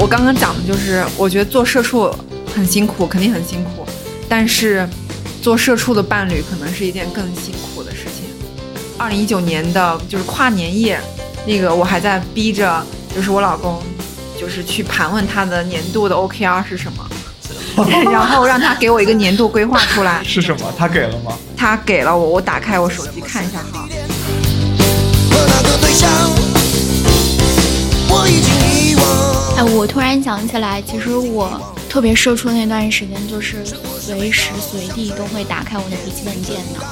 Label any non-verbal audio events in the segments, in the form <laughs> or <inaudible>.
我刚刚讲的就是，我觉得做社畜很辛苦，肯定很辛苦，但是做社畜的伴侣可能是一件更辛苦的事情。二零一九年的就是跨年夜，那个我还在逼着，就是我老公，就是去盘问他的年度的 OKR 是什么，<laughs> 然后让他给我一个年度规划出来。是什么？他给了吗？他给了我，我打开我手机看一下哈。哎，我突然想起来，其实我特别社畜那段时间，就是随时随地都会打开我的笔记本电脑。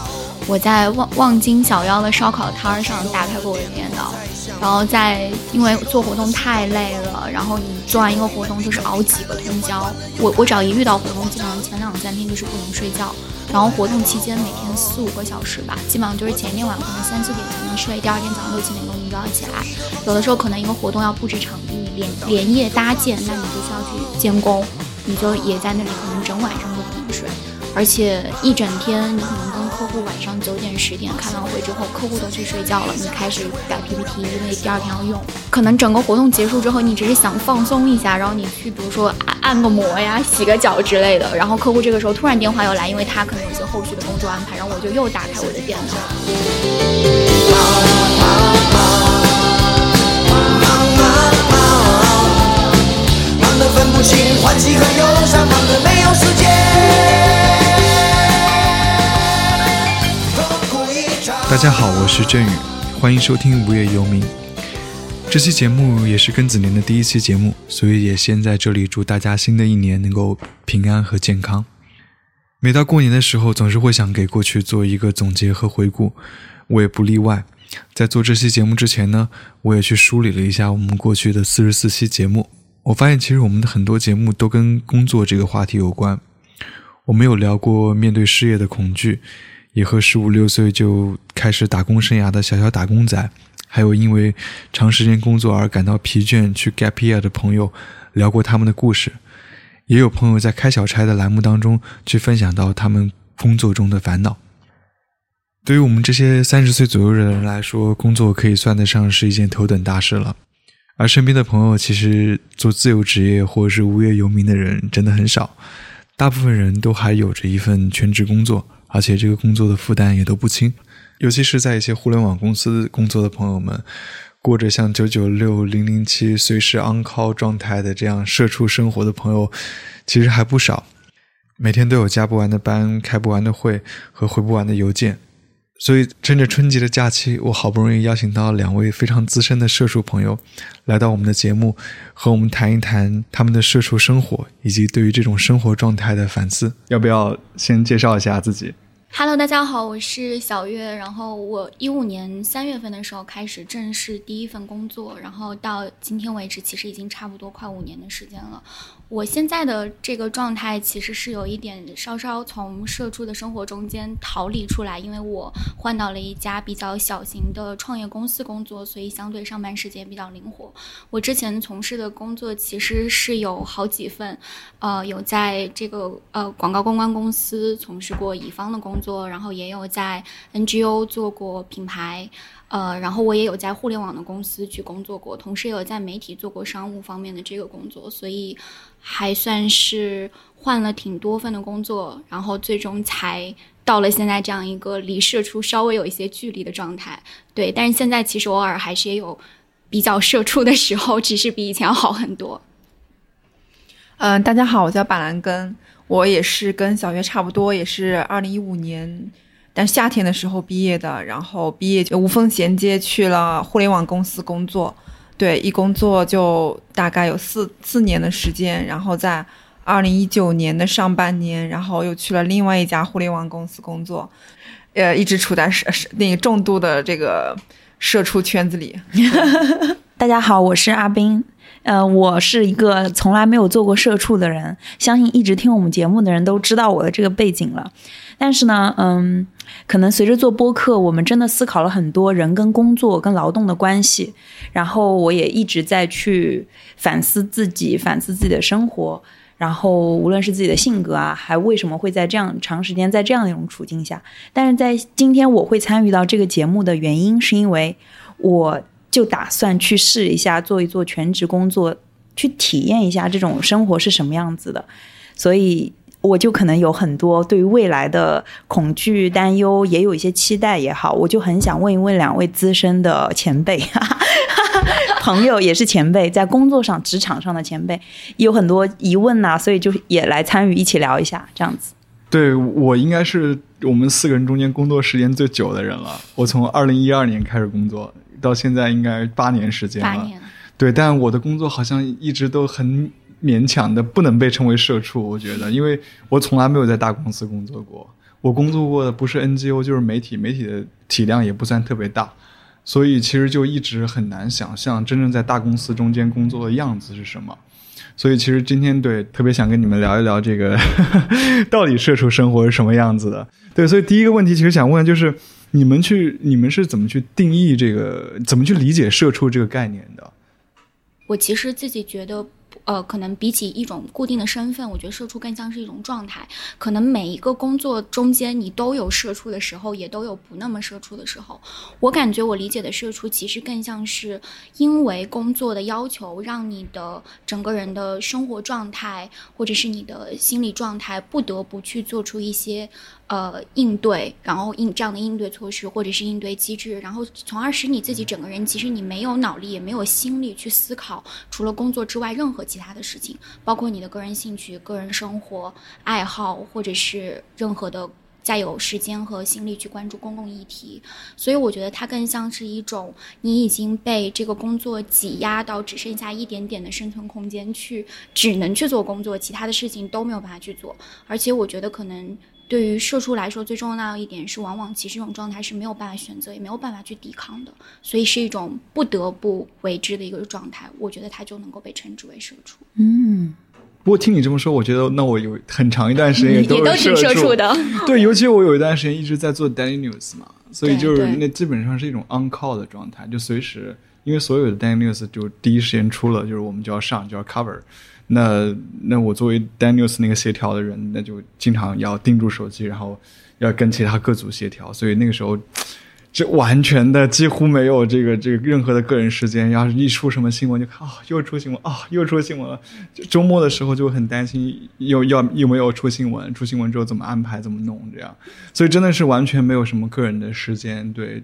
我在望望京小妖的烧烤摊上打开过我的电脑，然后在因为做活动太累了，然后你做完一个活动就是熬几个通宵。我我只要一遇到活动，基本上前两三天就是不能睡觉。然后活动期间每天四五个小时吧，基本上就是前一天晚可能三四点才能睡，第二天早上六七点钟你就要起来。有的时候可能一个活动要布置场地，连连夜搭建，那你就需要去监工，你就也在那里可能整晚上都不能睡。而且一整天，你可能跟客户晚上九点十点开完会之后，客户都去睡觉了，你开始改 PPT，因为第二天要用。可能整个活动结束之后，你只是想放松一下，然后你去比如说按按个摩呀、洗个脚之类的。然后客户这个时候突然电话又来，因为他可能有些后续的工作安排，然后我就又打开我的电脑。忙得分不清欢喜和忧伤，忙得没有时间。大家好，我是振宇，欢迎收听《无业游民》。这期节目也是庚子年的第一期节目，所以也先在这里祝大家新的一年能够平安和健康。每到过年的时候，总是会想给过去做一个总结和回顾，我也不例外。在做这期节目之前呢，我也去梳理了一下我们过去的四十四期节目，我发现其实我们的很多节目都跟工作这个话题有关。我们有聊过面对失业的恐惧。也和十五六岁就开始打工生涯的小小打工仔，还有因为长时间工作而感到疲倦去 gap year 的朋友聊过他们的故事，也有朋友在开小差的栏目当中去分享到他们工作中的烦恼。对于我们这些三十岁左右的人来说，工作可以算得上是一件头等大事了，而身边的朋友其实做自由职业或者是无业游民的人真的很少，大部分人都还有着一份全职工作。而且这个工作的负担也都不轻，尤其是在一些互联网公司工作的朋友们，过着像九九六、零零七、随时 on call 状态的这样社畜生活的朋友，其实还不少。每天都有加不完的班、开不完的会和回不完的邮件。所以，趁着春节的假期，我好不容易邀请到两位非常资深的社畜朋友，来到我们的节目，和我们谈一谈他们的社畜生活以及对于这种生活状态的反思。要不要先介绍一下自己？Hello，大家好，我是小月。然后我一五年三月份的时候开始正式第一份工作，然后到今天为止，其实已经差不多快五年的时间了。我现在的这个状态其实是有一点稍稍从社畜的生活中间逃离出来，因为我换到了一家比较小型的创业公司工作，所以相对上班时间比较灵活。我之前从事的工作其实是有好几份，呃，有在这个呃广告公关公司从事过乙方的工作，然后也有在 NGO 做过品牌。呃，然后我也有在互联网的公司去工作过，同时也有在媒体做过商务方面的这个工作，所以还算是换了挺多份的工作，然后最终才到了现在这样一个离社畜稍微有一些距离的状态。对，但是现在其实偶尔还是也有比较社畜的时候，只是比以前好很多。嗯，大家好，我叫板蓝根，我也是跟小月差不多，也是二零一五年。但夏天的时候毕业的，然后毕业就无缝衔接去了互联网公司工作，对，一工作就大概有四四年的时间，然后在二零一九年的上半年，然后又去了另外一家互联网公司工作，呃，一直处在社那个重度的这个社畜圈子里。<laughs> 大家好，我是阿斌，呃，我是一个从来没有做过社畜的人，相信一直听我们节目的人都知道我的这个背景了。但是呢，嗯，可能随着做播客，我们真的思考了很多人跟工作、跟劳动的关系。然后我也一直在去反思自己，反思自己的生活。然后无论是自己的性格啊，还为什么会在这样长时间在这样的一种处境下？但是在今天我会参与到这个节目的原因，是因为我就打算去试一下做一做全职工作。去体验一下这种生活是什么样子的，所以我就可能有很多对于未来的恐惧、担忧，也有一些期待也好，我就很想问一问两位资深的前辈。<laughs> 朋友也是前辈，在工作上、职场上的前辈，有很多疑问呐、所以就也来参与一起聊一下，这样子。对我应该是我们四个人中间工作时间最久的人了。我从二零一二年开始工作，到现在应该八年时间了。八年，对，但我的工作好像一直都很勉强的，不能被称为社畜。我觉得，因为我从来没有在大公司工作过，我工作过的不是 NGO 就是媒体，媒体的体量也不算特别大，所以其实就一直很难想象真正在大公司中间工作的样子是什么。所以其实今天对特别想跟你们聊一聊这个 <laughs> 到底社畜生活是什么样子的。对，所以第一个问题其实想问就是你们去你们是怎么去定义这个，怎么去理解社畜这个概念的？我其实自己觉得，呃，可能比起一种固定的身份，我觉得社畜更像是一种状态。可能每一个工作中间，你都有社畜的时候，也都有不那么社畜的时候。我感觉我理解的社畜，其实更像是因为工作的要求，让你的整个人的生活状态，或者是你的心理状态，不得不去做出一些呃应对，然后应这样的应对措施或者是应对机制，然后从而使你自己整个人其实你没有脑力也没有心力去思考除了工作之外任何其他的事情，包括你的个人兴趣、个人生活、爱好，或者是任何的。再有时间和心力去关注公共议题，所以我觉得它更像是一种你已经被这个工作挤压到只剩下一点点的生存空间，去只能去做工作，其他的事情都没有办法去做。而且我觉得可能对于社畜来说，最重要的一点是，往往其实这种状态是没有办法选择，也没有办法去抵抗的，所以是一种不得不为之的一个状态。我觉得它就能够被称之为社畜，嗯，不过听你这么说，我觉得那我有很长一段时间也都 <laughs> 也都挺是社社畜的。对，<laughs> 尤其我有一段时间一直在做 daily news 嘛，所以就是那基本上是一种 on call 的状态，就随时，因为所有的 daily news 就第一时间出了，就是我们就要上，就要 cover。那那我作为 daily news 那个协调的人，那就经常要盯住手机，然后要跟其他各组协调，所以那个时候。就完全的几乎没有这个这个任何的个人时间，要是一出什么新闻就看啊、又出新闻啊、又出新闻了。就周末的时候就很担心又要有没有出新闻，出新闻之后怎么安排怎么弄这样，所以真的是完全没有什么个人的时间。对，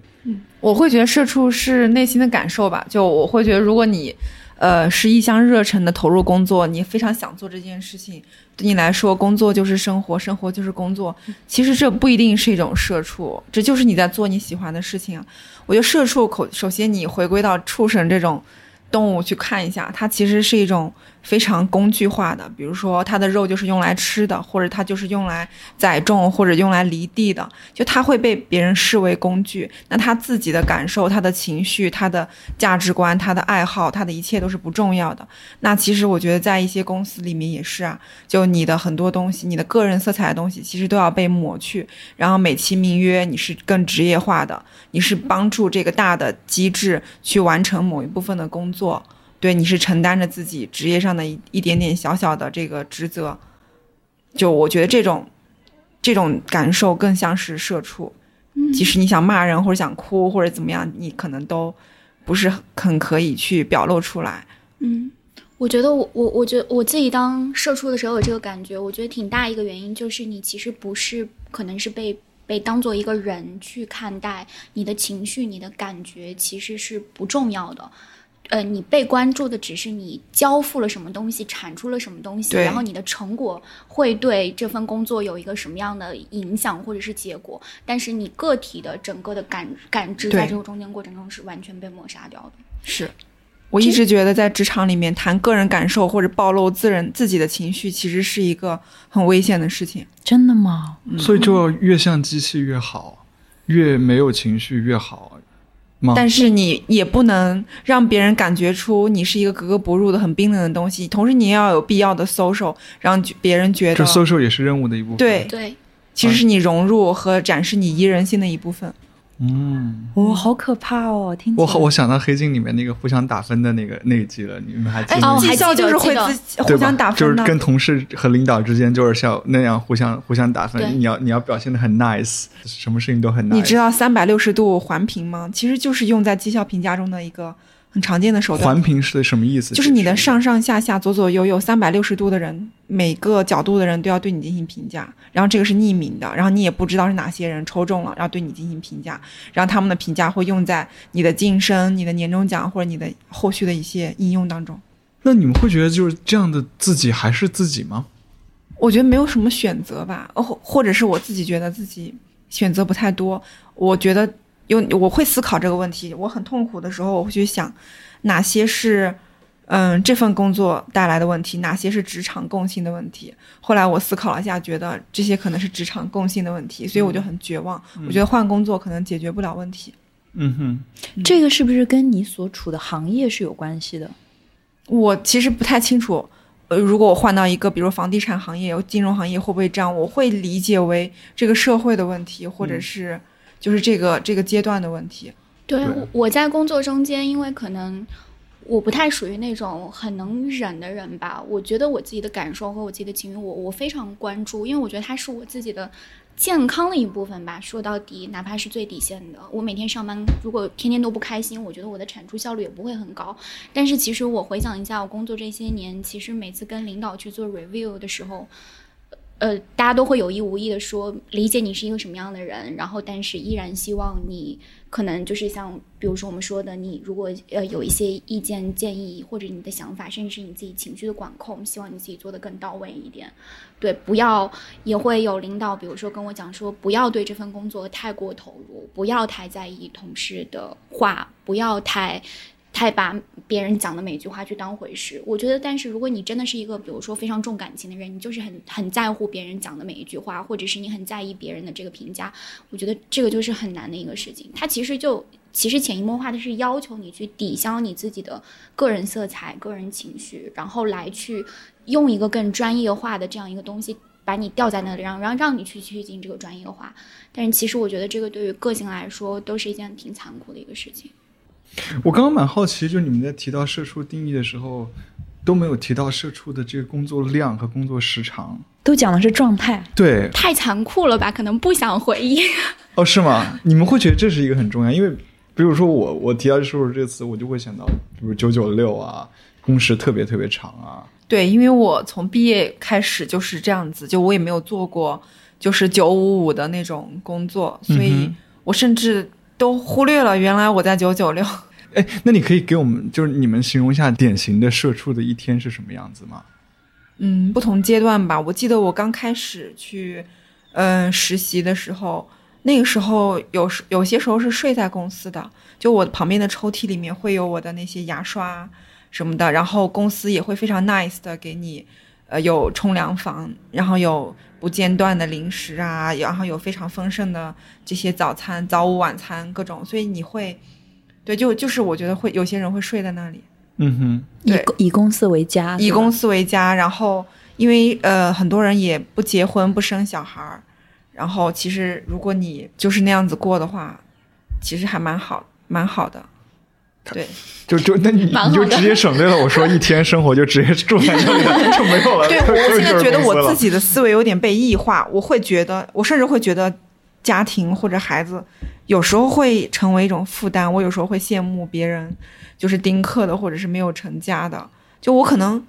我会觉得社畜是内心的感受吧，就我会觉得，如果你，呃，是一腔热忱的投入工作，你非常想做这件事情，对你来说，工作就是生活，生活就是工作。其实这不一定是一种社畜，这就是你在做你喜欢的事情啊。我觉得社畜口，首先你回归到畜生这种动物去看一下，它其实是一种非常工具化的，比如说它的肉就是用来吃的，或者它就是用来载重或者用来犁地的，就它会被别人视为工具。那他自己的感受、他的情绪、他的价值观、他的爱好、他的一切都是不重要的。那其实我觉得在一些公司里面也是啊，就你的很多东西，你的个人色彩的东西，其实都要被抹去，然后美其名曰你是更职业化的，你是帮助这个大的机制去完成某一部分的工作。对，你是承担着自己职业上的一一点点小小的这个职责，就我觉得这种这种感受更像是社畜。即使你想骂人或者想哭或者怎么样，你可能都不是很可以去表露出来。嗯，我觉得我我我觉得我自己当社畜的时候有这个感觉，我觉得挺大一个原因就是你其实不是可能是被被当做一个人去看待，你的情绪、你的感觉其实是不重要的。呃，你被关注的只是你交付了什么东西，产出了什么东西，然后你的成果会对这份工作有一个什么样的影响或者是结果，但是你个体的整个的感感知在这个中间过程中是完全被抹杀掉的。是我一直觉得在职场里面谈个人感受或者暴露自人自己的情绪，其实是一个很危险的事情。真的吗？所以就要越像机器越好，越没有情绪越好吗？但是你也不能让别人感觉出你是一个格格不入的、很冰冷的东西，同时你也要有必要的 social，让别人觉就得 social 也是任务的一部分。对，对，其实是你融入和展示你宜人性的一部分。嗯，哇、好可怕哦！听起来我我想到黑镜里面那个互相打分的那个那一集了，你们还记哎得吗？哦还绩效记得就是会自互相打分。就是跟同事和领导之间就是像那样互相互相打分，你要你要表现的很 nice，什么事情都很 nice。你知道三百六十度环评吗？其实就是用在绩效评价中的一个很常见的手段。环评是什么意思？就是你的上上下下、左左右右三百六十度的人，每个角度的人都要对你进行评价，然后这个是匿名的，然后你也不知道是哪些人抽中了，然后对你进行评价，然后他们的评价会用在你的晋升、你的年终奖或者你的后续的一些应用当中。那你们会觉得就是这样的自己还是自己吗？我觉得没有什么选择吧，哦，或者是我自己觉得自己选择不太多。我觉得有我会思考这个问题，我很痛苦的时候，我会去想哪些是嗯这份工作带来的问题，哪些是职场共性的问题。后来我思考了一下，觉得这些可能是职场共性的问题，所以我就很绝望。我觉得换工作可能解决不了问题。嗯哼，这个是不是跟你所处的行业是有关系的？我其实不太清楚。呃，如果我换到一个，比如房地产行业、金融行业，会不会这样？我会理解为这个社会的问题，或者是就是这个这个阶段的问题。对，我在工作中间，因为可能我不太属于那种很能忍的人吧。我觉得我自己的感受和我自己的情绪，我我非常关注，因为我觉得它是我自己的。健康的一部分吧，说到底，哪怕是最底线的，我每天上班如果天天都不开心，我觉得我的产出效率也不会很高。但是其实我回想一下，我工作这些年，其实每次跟领导去做 review 的时候。呃，大家都会有意无意的说理解你是一个什么样的人，然后但是依然希望你可能就是像比如说我们说的，你如果呃有一些意见建议或者你的想法，甚至是你自己情绪的管控，希望你自己做的更到位一点。对，不要也会有领导，比如说跟我讲说，不要对这份工作太过投入，不要太在意同事的话，不要太。太把别人讲的每句话去当回事，我觉得。但是如果你真的是一个，比如说非常重感情的人，你就是很很在乎别人讲的每一句话，或者是你很在意别人的这个评价，我觉得这个就是很难的一个事情。它其实就其实潜移默化的是要求你去抵消你自己的个人色彩、个人情绪，然后来去用一个更专业化的这样一个东西把你吊在那里，让让让你去去进这个专业化。但是其实我觉得这个对于个性来说都是一件挺残酷的一个事情。我刚刚蛮好奇，就你们在提到社畜定义的时候，都没有提到社畜的这个工作量和工作时长，都讲的是状态。对，太残酷了吧？可能不想回忆。哦，是吗？你们会觉得这是一个很重要？因为，比如说我，我提到社畜这个词，我就会想到，比如九九六啊，工时特别特别长啊。对，因为我从毕业开始就是这样子，就我也没有做过就是九五五的那种工作，所以我甚至。都忽略了，原来我在九九六。<laughs> 哎，那你可以给我们就是你们形容一下典型的社畜的一天是什么样子吗？嗯，不同阶段吧。我记得我刚开始去嗯实习的时候，那个时候有时有些时候是睡在公司的，就我旁边的抽屉里面会有我的那些牙刷什么的，然后公司也会非常 nice 的给你呃有冲凉房，然后有。不间断的零食啊，然后有非常丰盛的这些早餐、早午晚餐各种，所以你会，对，就就是我觉得会有些人会睡在那里。嗯哼，以以公司为家，以公司为家。然后因为呃很多人也不结婚不生小孩儿，然后其实如果你就是那样子过的话，其实还蛮好蛮好的。对，就就那你你就直接省略了我说一天生活就直接住在这里 <laughs> 就没有了。对我现在觉得我自己的思维有点被异化，我会觉得我甚至会觉得家庭或者孩子有时候会成为一种负担。我有时候会羡慕别人就是丁克的或者是没有成家的，就我可能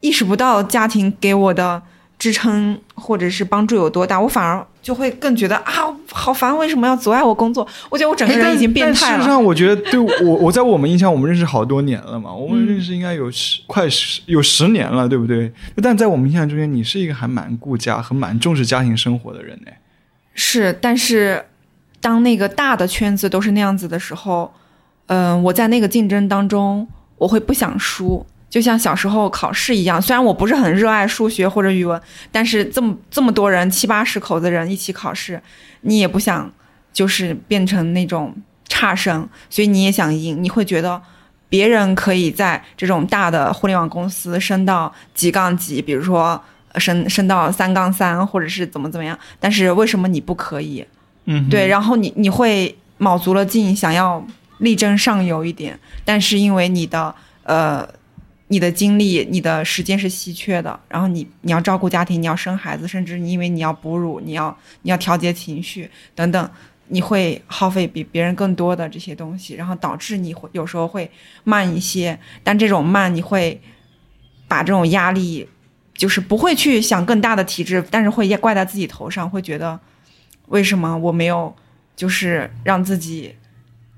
意识不到家庭给我的。支撑或者是帮助有多大，我反而就会更觉得啊，好烦！为什么要阻碍我工作？我觉得我整个人已经变态了。事实上，我觉得对我，我在我们印象，我们认识好多年了嘛，<laughs> 我们认识应该有十快十有十年了，对不对？但在我们印象中间，你是一个还蛮顾家和蛮重视家庭生活的人呢。是，但是当那个大的圈子都是那样子的时候，嗯，我在那个竞争当中，我会不想输。就像小时候考试一样，虽然我不是很热爱数学或者语文，但是这么这么多人七八十口子人一起考试，你也不想就是变成那种差生，所以你也想赢。你会觉得别人可以在这种大的互联网公司升到几杠几，比如说升升到三杠三，或者是怎么怎么样，但是为什么你不可以？嗯，对，然后你你会卯足了劲想要力争上游一点，但是因为你的呃。你的精力、你的时间是稀缺的，然后你你要照顾家庭，你要生孩子，甚至你因为你要哺乳，你要你要调节情绪等等，你会耗费比别人更多的这些东西，然后导致你会有时候会慢一些，但这种慢你会把这种压力，就是不会去想更大的体质，但是会怪在自己头上，会觉得为什么我没有就是让自己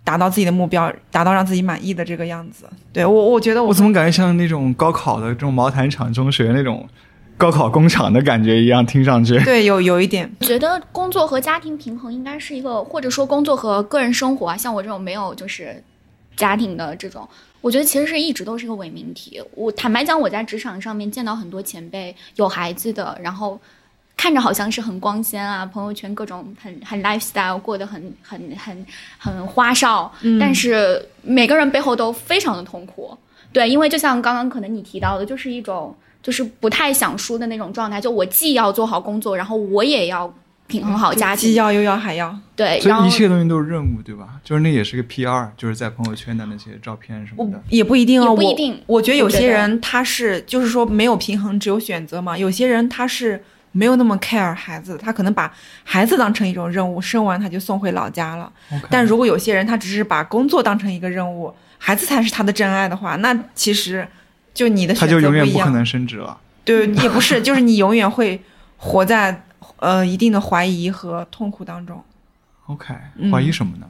达到自己的目标，达到让自己满意的这个样子。对我，我觉得我我怎么感觉像那种高考的这种毛毯厂中学那种高考工厂的感觉一样，听上去。<laughs> 对有有一点，觉得工作和家庭平衡应该是一个，或者说工作和个人生活啊，像我这种没有就是家庭的这种，我觉得其实是一直都是一个伪命题。我坦白讲，我在职场上面见到很多前辈有孩子的，然后看着好像是很光鲜啊，朋友圈各种很很 lifestyle 过得很很很很花哨，但是每个人背后都非常的痛苦。对，因为就像刚刚可能你提到的，就是一种就是不太想输的那种状态，就我既要做好工作，然后我也要平衡好家庭，既要又要还要。对，然后所以一切东西都是任务，对吧？就是那也是个 PR，就是在朋友圈的那些照片什么的。也不一定哦，我也不一定我觉得有些人他是就是说没有平衡，只有选择嘛。有些人他是没有那么 care 孩子，他可能把孩子当成一种任务，生完他就送回老家了。但如果有些人他只是把工作当成一个任务，孩子才是他的真爱的话，那其实就你的他选择就永远。不可能升职了。对，也不是，<laughs> 就是你永远会活在呃一定的怀疑和痛苦当中。OK，嗯怀疑什么呢？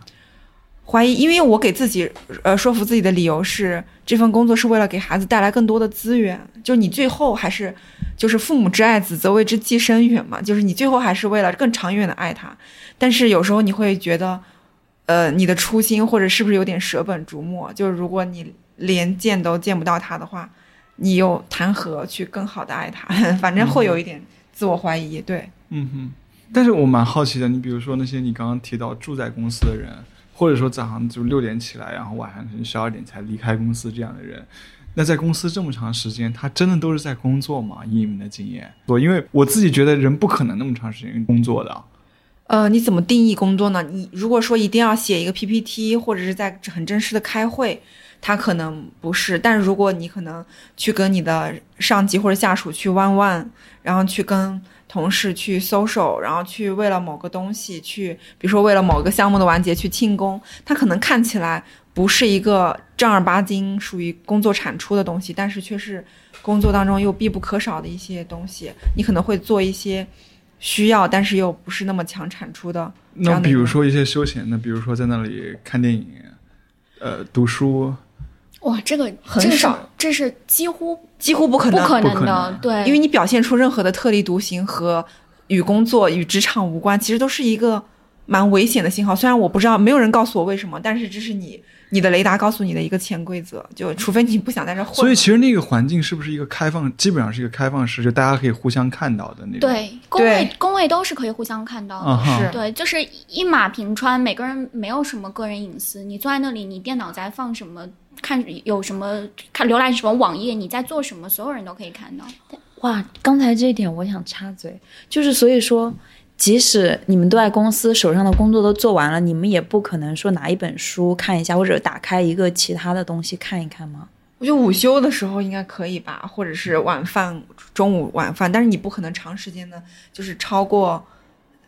怀疑，因为我给自己呃说服自己的理由是，这份工作是为了给孩子带来更多的资源，就你最后还是就是父母之爱子则为之计深远嘛，就是你最后还是为了更长远的爱他。但是有时候你会觉得，呃，你的初心或者是不是有点舍本逐末？就是如果你连见都见不到他的话，你又谈何去更好的爱他？<laughs> 反正会有一点自我怀疑，对。嗯哼，但是我蛮好奇的，你比如说那些你刚刚提到住在公司的人，或者说早上就六点起来，然后晚上可能十二点才离开公司这样的人，那在公司这么长时间，他真的都是在工作吗？以你们的经验，我因为我自己觉得人不可能那么长时间工作的。呃，你怎么定义工作呢？你如果说一定要写一个 PPT，或者是在很正式的开会，他可能不是。但是如果你可能去跟你的上级或者下属去弯弯，然后去跟同事去 social，然后去为了某个东西去，比如说为了某个项目的完结去庆功，它可能看起来不是一个正儿八经属于工作产出的东西，但是却是工作当中又必不可少的一些东西。你可能会做一些。需要，但是又不是那么强产出的。那比如说一些休闲的，比如说在那里看电影，呃，读书，哇，这个很少这是几乎几乎不可能，不可能的，能对，因为你表现出任何的特立独行和与工作与职场无关，其实都是一个蛮危险的信号。虽然我不知道，没有人告诉我为什么，但是这是你你的雷达告诉你的一个潜规则，就除非你不想在这混。所以其实那个环境是不是一个开放，基本上是一个开放式，就大家可以互相看到的那种。，对工位工位都是可以互相看到的。是对，就是一马平川，每个人没有什么个人隐私。你坐在那里，你电脑在放什么，看有什么，看浏览什么网页，你在做什么，所有人都可以看到。哇，刚才这一点我想插嘴，就是所以说，即使你们都在公司手上的工作都做完了，你们也不可能说拿一本书看一下，或者打开一个其他的东西看一看吗？我觉得午休的时候应该可以吧，或者是晚饭、中午晚饭，但是你不可能长时间的，就是超过，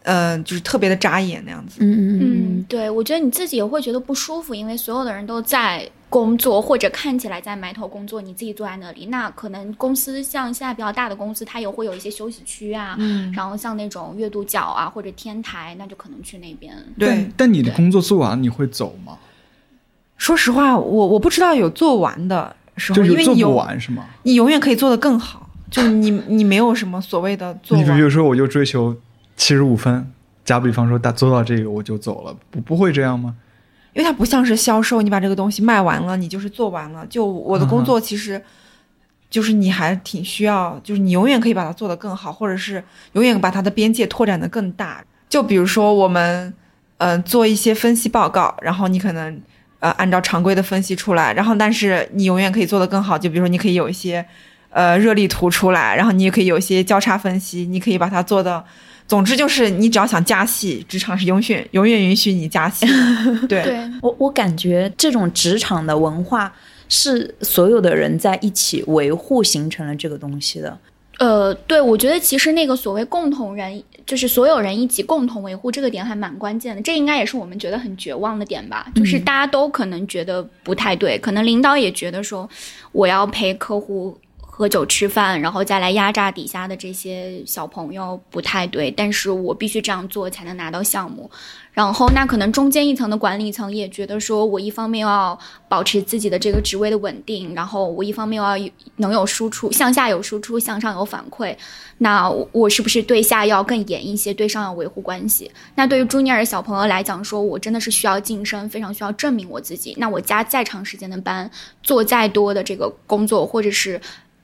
呃，就是特别的扎眼那样子。嗯嗯嗯，对，我觉得你自己也会觉得不舒服，因为所有的人都在工作，或者看起来在埋头工作，你自己坐在那里。那可能公司像现在比较大的公司，它也会有一些休息区啊，嗯，然后像那种月度角啊或者天台，那就可能去那边。对但，但你的工作做完你会走吗？说实话，我我不知道有做完的时候，就有做不因为你有完是吗？你永远可以做得更好，就你你没有什么所谓的做你比。如说，我就追求七十五分，假比方说，打做到这个我就走了，不不会这样吗？因为它不像是销售，你把这个东西卖完了，你就是做完了。就我的工作其实，就是你还挺需要，就是你永远可以把它做得更好，或者是永远把它的边界拓展得更大。就比如说我们，呃，做一些分析报告，然后你可能呃按照常规的分析出来，然后但是你永远可以做得更好。就比如说你可以有一些呃热力图出来，然后你也可以有一些交叉分析，你可以把它做的。总之就是，你只要想加戏，职场是永远永远允许你加戏。<laughs> 对，对，我我感觉这种职场的文化是所有的人在一起维护形成了这个东西的。呃，对，我觉得其实那个所谓共同人，就是所有人一起共同维护这个点还蛮关键的。这应该也是我们觉得很绝望的点吧，就是大家都可能觉得不太对，可能领导也觉得说我要陪客户。喝酒吃饭，然后再来压榨底下的这些小朋友不太对，但是我必须这样做才能拿到项目。然后那可能中间一层的管理层也觉得说，我一方面要保持自己的这个职位的稳定，然后我一方面要能有输出，向下有输出，向上有反馈。那我是不是对下要更严一些，对上要维护关系？那对于朱尼尔小朋友来讲，说我真的是需要晋升，非常需要证明我自己。那我加再长时间的班，做再多的这个工作，或者是。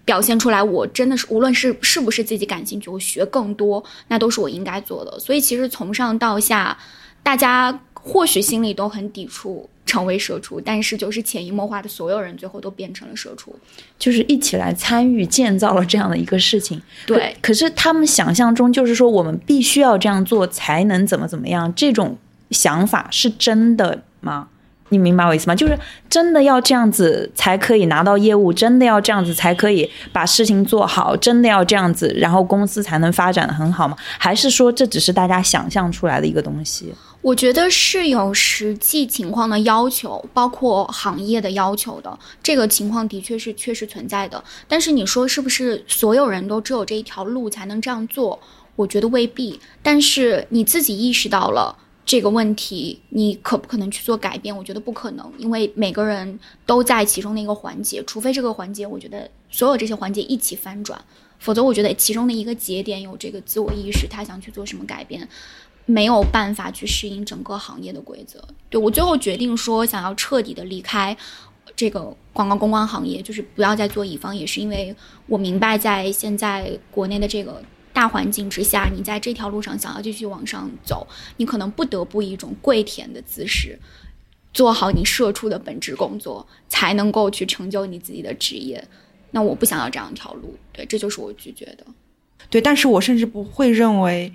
表现出来，我真的是无论是是不是自己感兴趣，我学更多，那都是我应该做的。所以其实从上到下，大家或许心里都很抵触成为社畜，但是就是潜移默化的，所有人最后都变成了社畜，就是一起来参与建造了这样的一个事情。对，可是他们想象中就是说，我们必须要这样做才能怎么怎么样，这种想法是真的吗？你明白我意思吗？就是真的要这样子才可以拿到业务，真的要这样子才可以把事情做好，真的要这样子，然后公司才能发展的很好吗？还是说这只是大家想象出来的一个东西？我觉得是有实际情况的要求，包括行业的要求的。这个情况的确是确实存在的。但是你说是不是所有人都只有这一条路才能这样做？我觉得未必。但是你自己意识到了。这个问题，你可不可能去做改变？我觉得不可能，因为每个人都在其中的一个环节，除非这个环节，我觉得所有这些环节一起翻转，否则我觉得其中的一个节点有这个自我意识，他想去做什么改变，没有办法去适应整个行业的规则。对我最后决定说想要彻底的离开这个广告公关行业，就是不要再做乙方，也是因为我明白在现在国内的这个。大环境之下，你在这条路上想要继续往上走，你可能不得不以一种跪舔的姿势，做好你社畜的本职工作，才能够去成就你自己的职业。那我不想要这样一条路，对，这就是我拒绝的。对，但是我甚至不会认为，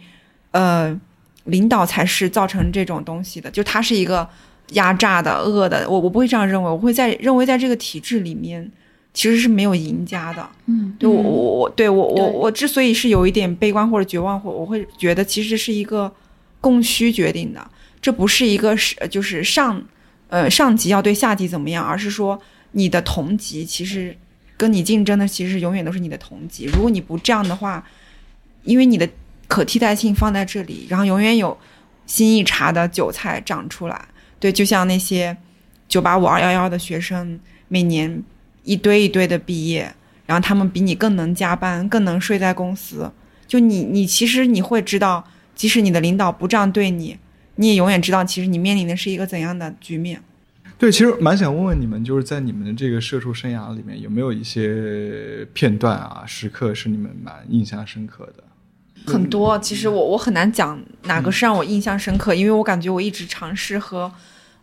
呃，领导才是造成这种东西的，就他是一个压榨的、恶的，我我不会这样认为，我会在认为在这个体制里面。其实是没有赢家的，嗯，对我我我对我我我之所以是有一点悲观或者绝望，或我会觉得其实是一个供需决定的，这不是一个是就是上呃上级要对下级怎么样，而是说你的同级其实跟你竞争的其实永远都是你的同级，如果你不这样的话，因为你的可替代性放在这里，然后永远有新一茬的韭菜长出来，对，就像那些九八五二幺幺的学生每年。一堆一堆的毕业，然后他们比你更能加班，更能睡在公司。就你，你其实你会知道，即使你的领导不这样对你，你也永远知道，其实你面临的是一个怎样的局面。对，其实蛮想问问你们，就是在你们的这个社畜生涯里面，有没有一些片段啊、时刻是你们蛮印象深刻的？很多，其实我我很难讲哪个是让我印象深刻，因为我感觉我一直尝试和。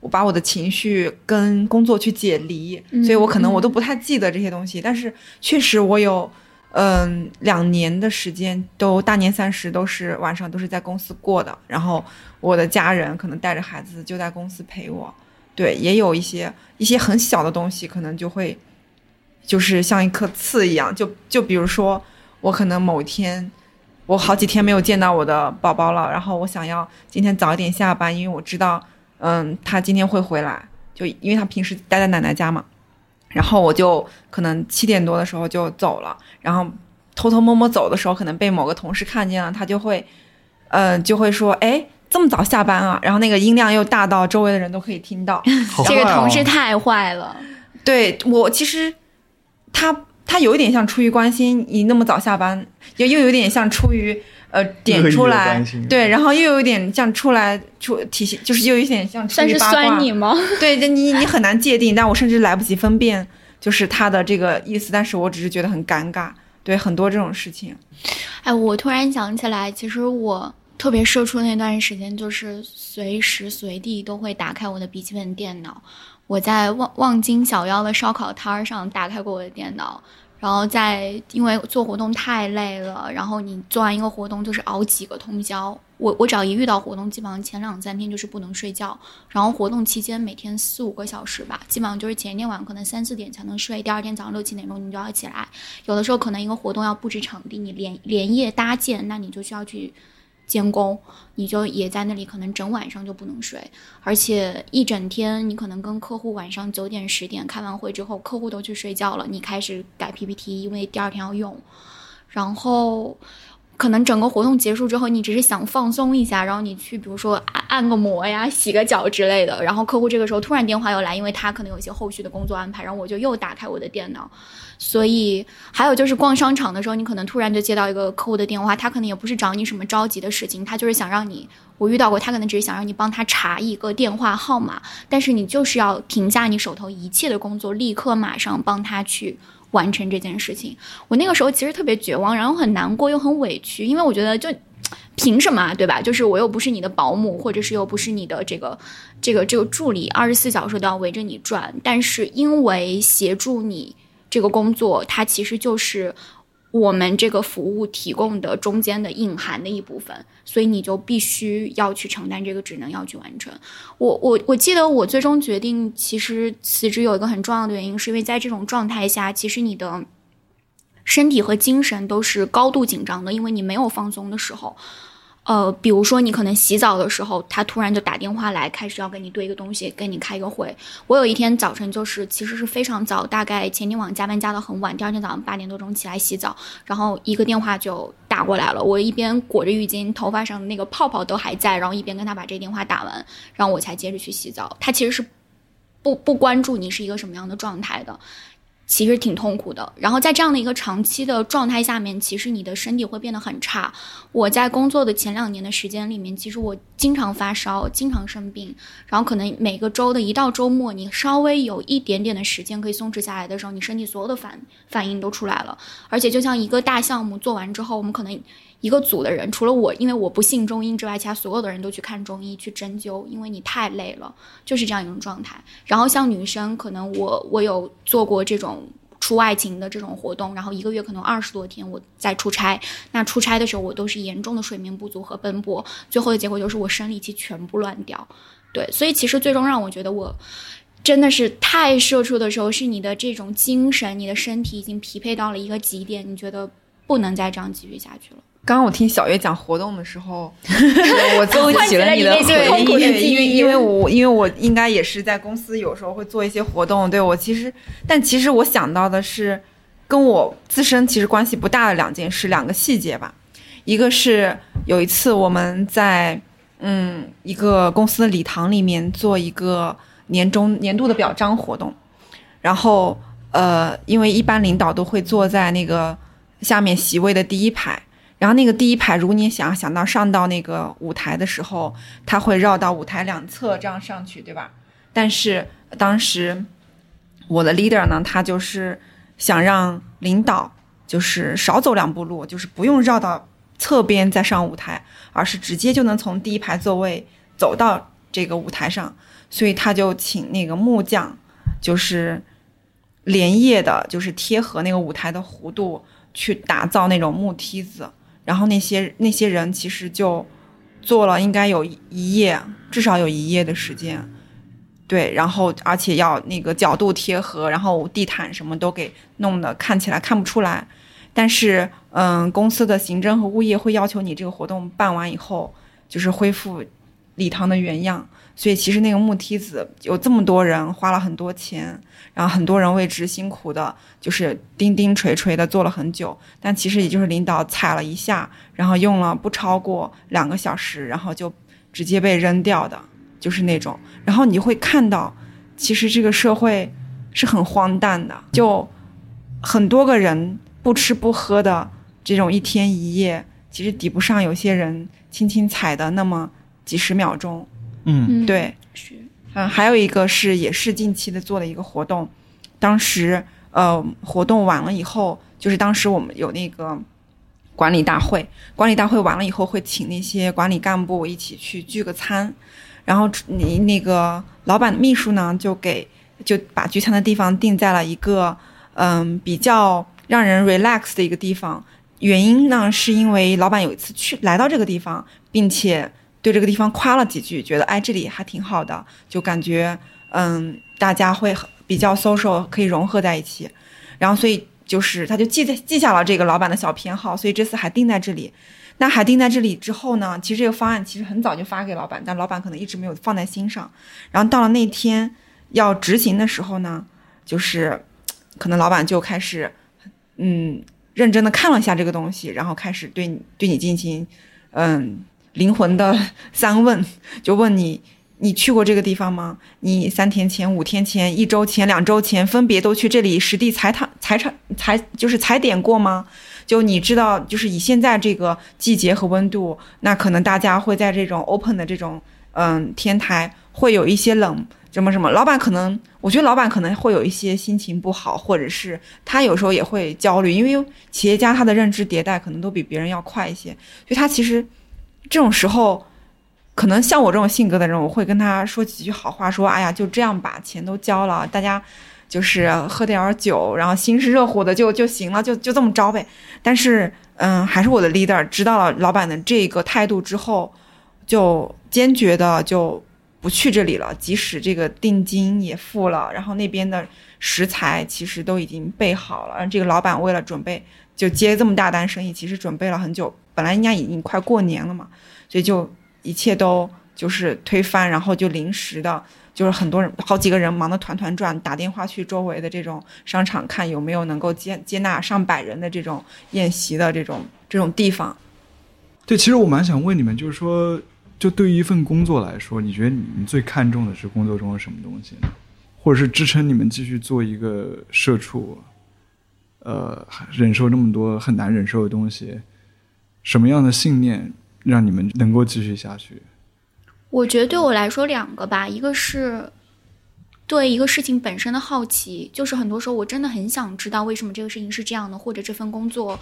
我把我的情绪跟工作去解离，所以我可能我都不太记得这些东西。但是确实我有，嗯，两年的时间都大年三十都是晚上都是在公司过的。然后我的家人可能带着孩子就在公司陪我。对，也有一些一些很小的东西，可能就会就是像一颗刺一样。就就比如说我可能某一天我好几天没有见到我的宝宝了，然后我想要今天早一点下班，因为我知道。嗯，他今天会回来，就因为他平时待在奶奶家嘛，然后我就可能七点多的时候就走了，然后偷偷摸摸走的时候，可能被某个同事看见了，他就会，呃，就会说，哎，这么早下班啊？然后那个音量又大到周围的人都可以听到，这个同事太坏了。对我其实他他有一点像出于关心你那么早下班，又又有点像出于。呃，<laughs> 点出来，对，然后又有点像出来出体现，就是又有点像算是酸你吗？<laughs> 对，你你很难界定，但我甚至来不及分辨，就是他的这个意思，但是我只是觉得很尴尬，对，很多这种事情。哎，我突然想起来，其实我特别社畜那段时间，就是随时随地都会打开我的笔记本电脑，我在望望京小妖的烧烤摊儿上打开过我的电脑。然后再因为做活动太累了，然后你做完一个活动就是熬几个通宵。我我只要一遇到活动，基本上前两三天就是不能睡觉，然后活动期间每天四五个小时吧，基本上就是前一天晚上可能三四点才能睡，第二天早上六七点钟你就要起来。有的时候可能一个活动要布置场地，你连连夜搭建，那你就需要去。监工，你就也在那里，可能整晚上就不能睡，而且一整天，你可能跟客户晚上九点十点开完会之后，客户都去睡觉了，你开始改 PPT，因为第二天要用，然后。可能整个活动结束之后，你只是想放松一下，然后你去，比如说按按个摩呀、洗个脚之类的。然后客户这个时候突然电话又来，因为他可能有一些后续的工作安排，然后我就又打开我的电脑。所以还有就是逛商场的时候，你可能突然就接到一个客户的电话，他可能也不是找你什么着急的事情，他就是想让你，我遇到过，他可能只是想让你帮他查一个电话号码，但是你就是要停下你手头一切的工作，立刻马上帮他去。完成这件事情，我那个时候其实特别绝望，然后很难过又很委屈，因为我觉得就凭什么啊，对吧？就是我又不是你的保姆，或者是又不是你的这个这个这个助理，二十四小时都要围着你转。但是因为协助你这个工作，它其实就是。我们这个服务提供的中间的隐含的一部分，所以你就必须要去承担这个职能，要去完成。我我我记得我最终决定其实辞职有一个很重要的原因，是因为在这种状态下，其实你的身体和精神都是高度紧张的，因为你没有放松的时候。呃，比如说你可能洗澡的时候，他突然就打电话来，开始要跟你对一个东西，跟你开一个会。我有一天早晨就是其实是非常早，大概前天晚上加班加到很晚，第二天早上八点多钟起来洗澡，然后一个电话就打过来了。我一边裹着浴巾，头发上的那个泡泡都还在，然后一边跟他把这电话打完，然后我才接着去洗澡。他其实是不不关注你是一个什么样的状态的。其实挺痛苦的，然后在这样的一个长期的状态下面，其实你的身体会变得很差。我在工作的前两年的时间里面，其实我经常发烧，经常生病，然后可能每个周的一到周末，你稍微有一点点的时间可以松弛下来的时候，你身体所有的反反应都出来了。而且就像一个大项目做完之后，我们可能。一个组的人，除了我，因为我不信中医之外，其他所有的人都去看中医去针灸，因为你太累了，就是这样一种状态。然后像女生，可能我我有做过这种出外勤的这种活动，然后一个月可能二十多天我在出差，那出差的时候我都是严重的睡眠不足和奔波，最后的结果就是我生理期全部乱掉。对，所以其实最终让我觉得我真的是太社畜的时候，是你的这种精神、你的身体已经匹配到了一个极点，你觉得不能再这样继续下去了。刚刚我听小月讲活动的时候，<laughs> 我勾起了你的回忆，因为因为我因为我应该也是在公司有时候会做一些活动，对我其实，但其实我想到的是跟我自身其实关系不大的两件事，两个细节吧。一个是有一次我们在嗯一个公司的礼堂里面做一个年终年度的表彰活动，然后呃因为一般领导都会坐在那个下面席位的第一排。然后那个第一排，如果你想想到上到那个舞台的时候，他会绕到舞台两侧这样上去，对吧？但是当时我的 leader 呢，他就是想让领导就是少走两步路，就是不用绕到侧边再上舞台，而是直接就能从第一排座位走到这个舞台上，所以他就请那个木匠，就是连夜的，就是贴合那个舞台的弧度去打造那种木梯子。然后那些那些人其实就做了应该有一夜，至少有一夜的时间，对，然后而且要那个角度贴合，然后地毯什么都给弄得看起来看不出来。但是，嗯，公司的行政和物业会要求你这个活动办完以后，就是恢复礼堂的原样。所以其实那个木梯子有这么多人花了很多钱，然后很多人为之辛苦的，就是钉钉锤锤的做了很久，但其实也就是领导踩了一下，然后用了不超过两个小时，然后就直接被扔掉的，就是那种。然后你会看到，其实这个社会是很荒诞的，就很多个人不吃不喝的这种一天一夜，其实抵不上有些人轻轻踩的那么几十秒钟。嗯，对，是，嗯，还有一个是也是近期的做的一个活动，当时呃活动完了以后，就是当时我们有那个管理大会，管理大会完了以后会请那些管理干部一起去聚个餐，然后你那个老板秘书呢就给就把聚餐的地方定在了一个嗯比较让人 relax 的一个地方。原因呢，是因为老板有一次去来到这个地方，并且对这个地方夸了几句，觉得哎这里还挺好的，就感觉嗯大家会比较 social，可以融合在一起。然后所以就是他就记在记下了这个老板的小偏好，所以这次还定在这里。那还定在这里之后呢，其实这个方案其实很早就发给老板，但老板可能一直没有放在心上。然后到了那天要执行的时候呢，就是可能老板就开始嗯。认真的看了一下这个东西，然后开始对你对你进行，嗯，灵魂的三问，就问你，你去过这个地方吗？你三天前、五天前、一周前、两周前分别都去这里实地踩踏、踩场、踩就是踩点过吗？就你知道，就是以现在这个季节和温度，那可能大家会在这种 open 的这种嗯天台会有一些冷。什么什么，老板可能，我觉得老板可能会有一些心情不好，或者是他有时候也会焦虑，因为企业家他的认知迭代可能都比别人要快一些，所以他其实这种时候，可能像我这种性格的人，我会跟他说几句好话，说，哎呀，就这样把，钱都交了，大家就是喝点酒，然后心是热乎的就就行了，就 <laughs> 就这么着呗。但是，嗯，还是我的 leader 知道了老板的这个态度之后，就坚决的就。不去这里了，即使这个定金也付了，然后那边的食材其实都已经备好了。这个老板为了准备就接这么大单生意，其实准备了很久。本来应该已经快过年了嘛，所以就一切都就是推翻，然后就临时的，就是很多人好几个人忙得团团转，打电话去周围的这种商场看有没有能够接接纳上百人的这种宴席的这种这种地方。对，其实我蛮想问你们，就是说。就对于一份工作来说，你觉得你最看重的是工作中的什么东西呢？或者是支撑你们继续做一个社畜，呃，忍受那么多很难忍受的东西，什么样的信念让你们能够继续下去？我觉得对我来说两个吧，一个是对一个事情本身的好奇，就是很多时候我真的很想知道为什么这个事情是这样的，或者这份工作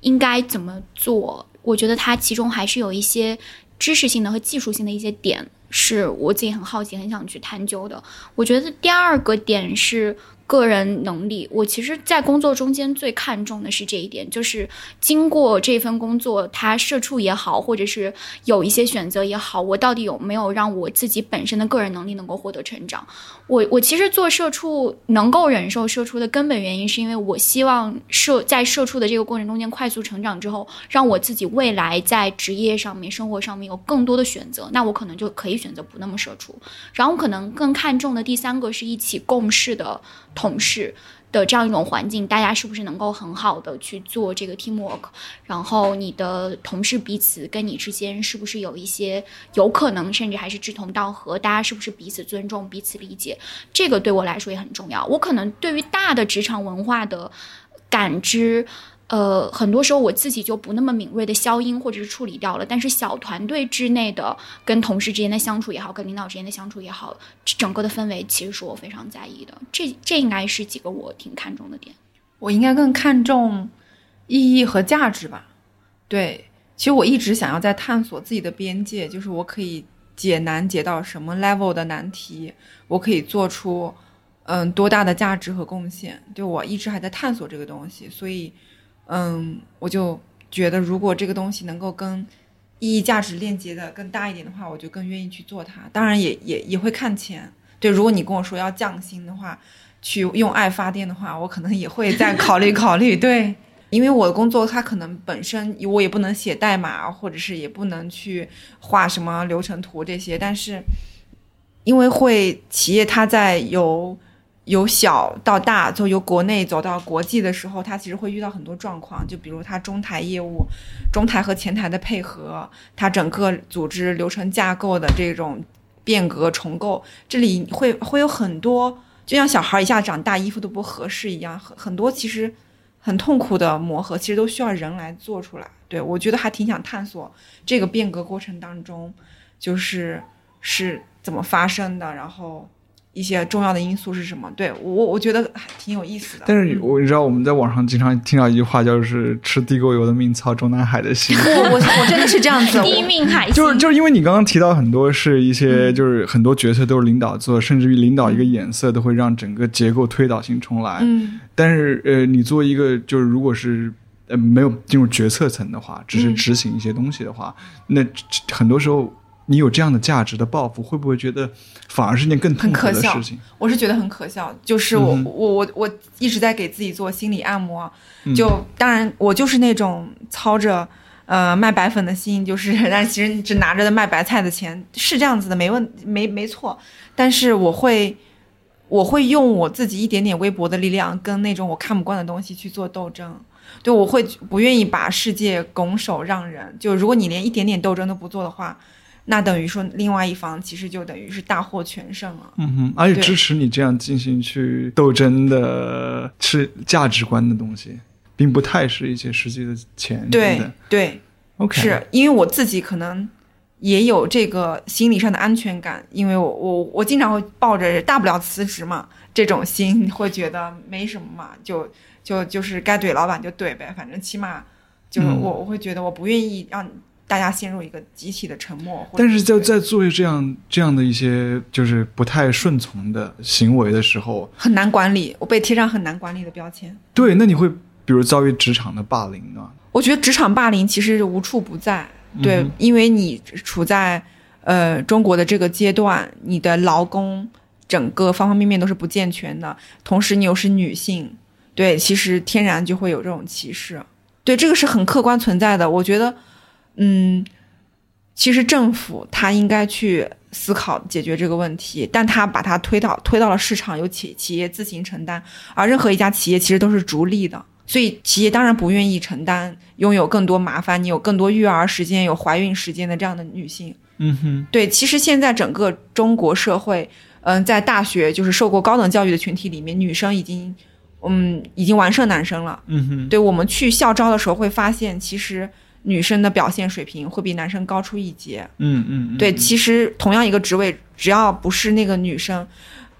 应该怎么做。我觉得它其中还是有一些。知识性的和技术性的一些点，是我自己很好奇、很想去探究的。我觉得第二个点是。个人能力，我其实，在工作中间最看重的是这一点，就是经过这份工作，它社畜也好，或者是有一些选择也好，我到底有没有让我自己本身的个人能力能够获得成长？我我其实做社畜能够忍受社畜的根本原因，是因为我希望社在社畜的这个过程中间快速成长之后，让我自己未来在职业上面、生活上面有更多的选择，那我可能就可以选择不那么社畜。然后可能更看重的第三个是一起共事的。同事的这样一种环境，大家是不是能够很好的去做这个 teamwork？然后你的同事彼此跟你之间是不是有一些有可能甚至还是志同道合？大家是不是彼此尊重、彼此理解？这个对我来说也很重要。我可能对于大的职场文化的感知。呃，很多时候我自己就不那么敏锐的消音或者是处理掉了，但是小团队之内的跟同事之间的相处也好，跟领导之间的相处也好，整个的氛围其实是我非常在意的。这这应该是几个我挺看重的点。我应该更看重意义和价值吧？对，其实我一直想要在探索自己的边界，就是我可以解难解到什么 level 的难题，我可以做出嗯多大的价值和贡献。对我一直还在探索这个东西，所以。嗯，我就觉得，如果这个东西能够跟意义价值链接的更大一点的话，我就更愿意去做它。当然，也也也会看钱。对，如果你跟我说要降薪的话，去用爱发电的话，我可能也会再考虑 <laughs> 考虑。对，因为我的工作它可能本身我也不能写代码，或者是也不能去画什么流程图这些，但是因为会企业它在有。由小到大，就由国内走到国际的时候，它其实会遇到很多状况。就比如它中台业务、中台和前台的配合，它整个组织流程架构的这种变革重构，这里会会有很多，就像小孩一下长大，衣服都不合适一样，很很多其实很痛苦的磨合，其实都需要人来做出来。对我觉得还挺想探索这个变革过程当中，就是是怎么发生的，然后。一些重要的因素是什么？对我，我觉得还挺有意思的。但是我知道我们在网上经常听到一句话，就是“吃地沟油的命，操中南海的心 <laughs> ”。我我我真的是这样子，地命海。就是就是因为你刚刚提到很多是一些，就是很多决策都是领导做，甚至于领导一个眼色都会让整个结构推倒性重来。嗯，但是呃，你作为一个就是如果是呃没有进入决策层的话，只是执行一些东西的话，那很多时候。你有这样的价值的抱负，会不会觉得反而是件更痛苦的事情？我是觉得很可笑，就是我我我我一直在给自己做心理按摩。就当然我就是那种操着呃卖白粉的心，就是 <laughs> 但其实你只拿着的卖白菜的钱是这样子的，没问没没错。但是我会我会用我自己一点点微薄的力量，跟那种我看不惯的东西去做斗争。对，我会不愿意把世界拱手让人。就如果你连一点点斗争都不做的话。那等于说，另外一方其实就等于是大获全胜了。嗯哼，而且支持你这样进行去斗争的是价值观的东西，并不太是一些实际的钱。对对，OK，是因为我自己可能也有这个心理上的安全感，因为我我我经常会抱着大不了辞职嘛这种心，<laughs> 会觉得没什么嘛，就就就是该怼老板就怼呗，反正起码就是我我会觉得我不愿意让。大家陷入一个集体的沉默，但是在在做这样这样的一些就是不太顺从的行为的时候，很难管理。我被贴上很难管理的标签。对，那你会比如遭遇职场的霸凌呢？我觉得职场霸凌其实无处不在。对，因为你处在呃中国的这个阶段，你的劳工整个方方面面都是不健全的，同时你又是女性，对，其实天然就会有这种歧视。对，这个是很客观存在的。我觉得。嗯，其实政府他应该去思考解决这个问题，但他把它推到推到了市场，由企企业自行承担。而任何一家企业其实都是逐利的，所以企业当然不愿意承担拥有更多麻烦，你有更多育儿时间、有怀孕时间的这样的女性。嗯哼，对，其实现在整个中国社会，嗯，在大学就是受过高等教育的群体里面，女生已经嗯已经完胜男生了。嗯哼，对我们去校招的时候会发现，其实。女生的表现水平会比男生高出一截。嗯嗯，对，其实同样一个职位，只要不是那个女生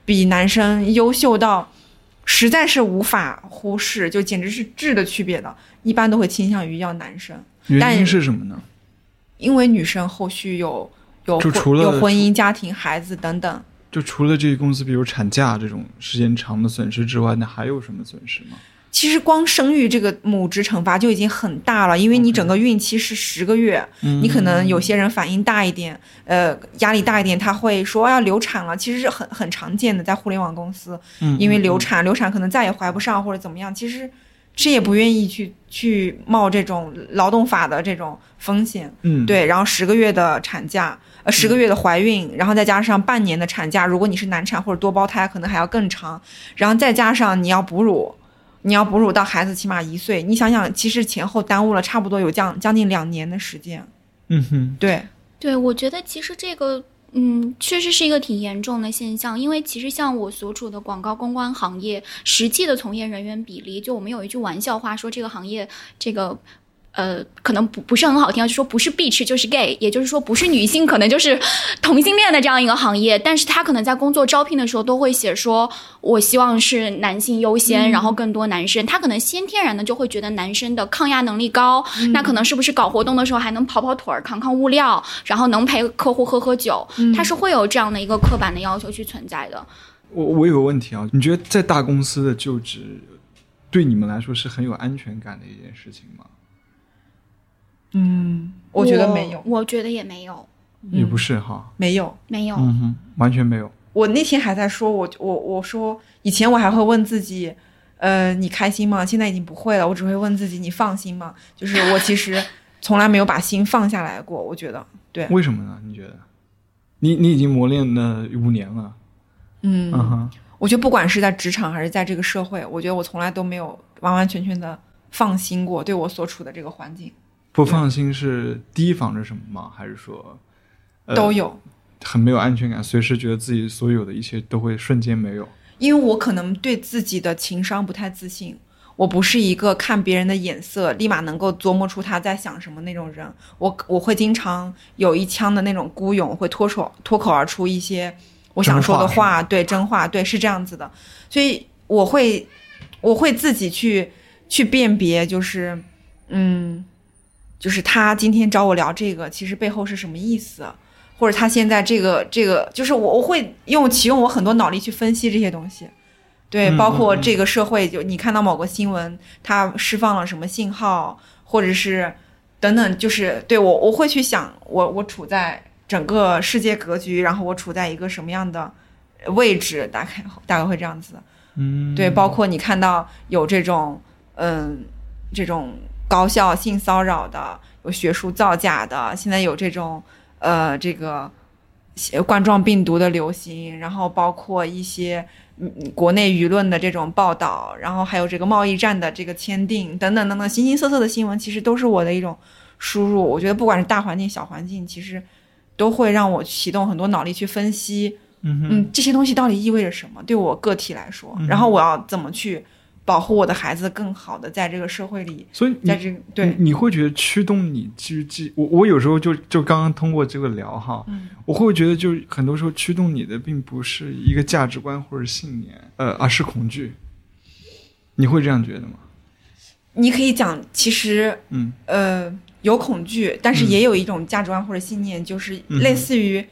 比男生优秀到实在是无法忽视，就简直是质的区别的，一般都会倾向于要男生。原因是什么呢？因为女生后续有有有婚姻、家庭、孩子等等。就除了这些公司，比如产假这种时间长的损失之外，那还有什么损失吗？其实光生育这个母职惩罚就已经很大了，因为你整个孕期是十个月，你可能有些人反应大一点，呃，压力大一点，他会说要流产了，其实是很很常见的，在互联网公司，因为流产，流产可能再也怀不上或者怎么样，其实谁也不愿意去去冒这种劳动法的这种风险，嗯，对，然后十个月的产假，呃，十个月的怀孕，然后再加上半年的产假，如果你是难产或者多胞胎，可能还要更长，然后再加上你要哺乳。你要哺乳到孩子起码一岁，你想想，其实前后耽误了差不多有将将近两年的时间。嗯哼，对，对，我觉得其实这个，嗯，确实是一个挺严重的现象，因为其实像我所处的广告公关行业，实际的从业人员比例，就我们有一句玩笑话说，这个行业这个。呃，可能不不是很好听，就说不是 bitch 就是 gay，也就是说不是女性，可能就是同性恋的这样一个行业。但是他可能在工作招聘的时候都会写说，我希望是男性优先，然后更多男生。他可能先天然的就会觉得男生的抗压能力高，那可能是不是搞活动的时候还能跑跑腿儿、扛扛物料，然后能陪客户喝喝酒，他是会有这样的一个刻板的要求去存在的。我我有个问题啊，你觉得在大公司的就职对你们来说是很有安全感的一件事情吗？嗯，我觉得没有，我觉得也没有，也不是哈，没有，没有，嗯哼，完全没有。我那天还在说，我我我说以前我还会问自己，呃，你开心吗？现在已经不会了，我只会问自己，你放心吗？就是我其实从来没有把心放下来过。我觉得，对，为什么呢？你觉得？你你已经磨练了五年了，嗯嗯哼，我觉得不管是在职场还是在这个社会，我觉得我从来都没有完完全全的放心过，对我所处的这个环境。不放心是提防着什么吗？还是说都有很没有安全感，随时觉得自己所有的一切都会瞬间没有？因为我可能对自己的情商不太自信，我不是一个看别人的眼色立马能够琢磨出他在想什么那种人。我我会经常有一腔的那种孤勇，会脱手脱口而出一些我想说的话，对真话，对是这样子的，所以我会我会自己去去辨别，就是嗯，就是他今天找我聊这个，其实背后是什么意思，或者他现在这个这个，就是我我会用启用我很多脑力去分析这些东西。对，包括这个社会，就你看到某个新闻，它释放了什么信号，或者是等等，就是对我，我会去想，我我处在整个世界格局，然后我处在一个什么样的位置，大概大概会这样子。嗯，对，包括你看到有这种嗯这种高校性骚扰的，有学术造假的，现在有这种呃这个冠状病毒的流行，然后包括一些。嗯，国内舆论的这种报道，然后还有这个贸易战的这个签订等等等等，形形色色的新闻，其实都是我的一种输入。我觉得不管是大环境、小环境，其实都会让我启动很多脑力去分析，嗯这些东西到底意味着什么，对我个体来说，然后我要怎么去。保护我的孩子，更好的在这个社会里。所以，在这对你会觉得驱动你去记我。我有时候就就刚刚通过这个聊哈，我会觉得就很多时候驱动你的并不是一个价值观或者信念，呃，而是恐惧。你会这样觉得吗？你可以讲，其实，嗯，呃，有恐惧，但是也有一种价值观或者信念，就是类似于，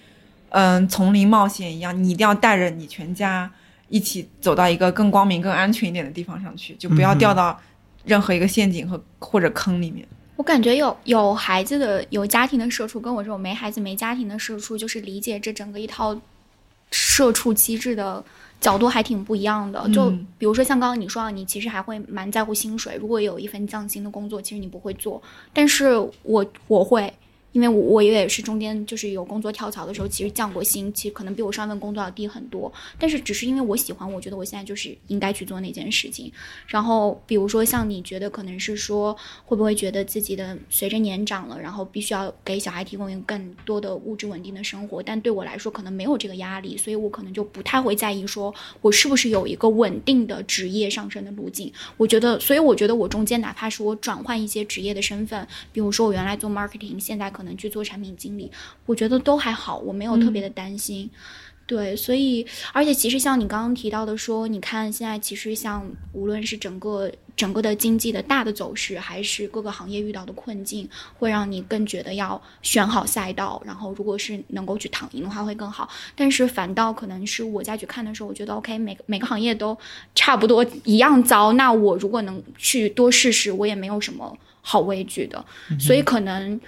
嗯，丛林冒险一样，你一定要带着你全家。一起走到一个更光明、更安全一点的地方上去，就不要掉到任何一个陷阱和或者坑里面。我感觉有有孩子的、有家庭的社畜，跟我这种没孩子、没家庭的社畜，就是理解这整个一套社畜机制的角度还挺不一样的。就比如说像刚刚你说，你其实还会蛮在乎薪水。如果有一份降薪的工作，其实你不会做，但是我我会。因为我我也是中间就是有工作跳槽的时候，其实降过薪，其实可能比我上份工作要低很多。但是只是因为我喜欢，我觉得我现在就是应该去做那件事情。然后比如说像你觉得可能是说会不会觉得自己的随着年长了，然后必须要给小孩提供一个更多的物质稳定的生活。但对我来说可能没有这个压力，所以我可能就不太会在意说我是不是有一个稳定的职业上升的路径。我觉得，所以我觉得我中间哪怕是我转换一些职业的身份，比如说我原来做 marketing，现在可可能去做产品经理，我觉得都还好，我没有特别的担心。对，所以而且其实像你刚刚提到的说，你看现在其实像无论是整个整个的经济的大的走势，还是各个行业遇到的困境，会让你更觉得要选好赛道，然后如果是能够去躺赢的话会更好。但是反倒可能是我再去看的时候，我觉得 OK，每个每个行业都差不多一样糟。那我如果能去多试试，我也没有什么好畏惧的。所以可能。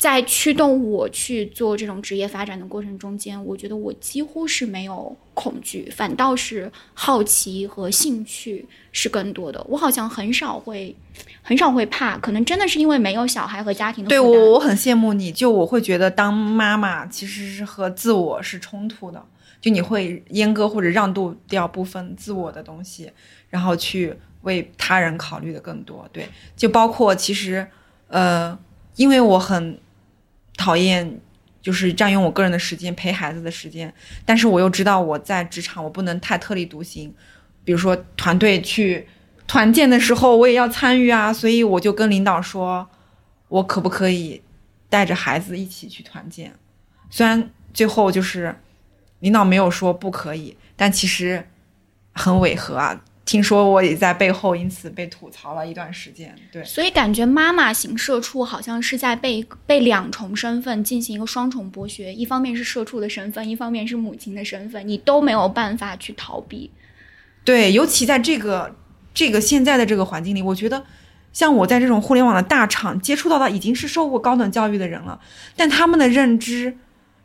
在驱动我去做这种职业发展的过程中间，我觉得我几乎是没有恐惧，反倒是好奇和兴趣是更多的。我好像很少会，很少会怕，可能真的是因为没有小孩和家庭的。对我，我很羡慕你。就我会觉得当妈妈其实是和自我是冲突的，就你会阉割或者让渡掉部分自我的东西，然后去为他人考虑的更多。对，就包括其实，呃，因为我很。讨厌，就是占用我个人的时间陪孩子的时间，但是我又知道我在职场我不能太特立独行，比如说团队去团建的时候我也要参与啊，所以我就跟领导说，我可不可以带着孩子一起去团建？虽然最后就是领导没有说不可以，但其实很违和啊。听说我也在背后因此被吐槽了一段时间，对，所以感觉妈妈型社畜好像是在被被两重身份进行一个双重剥削，一方面是社畜的身份，一方面是母亲的身份，你都没有办法去逃避。对，尤其在这个这个现在的这个环境里，我觉得像我在这种互联网的大厂接触到的已经是受过高等教育的人了，但他们的认知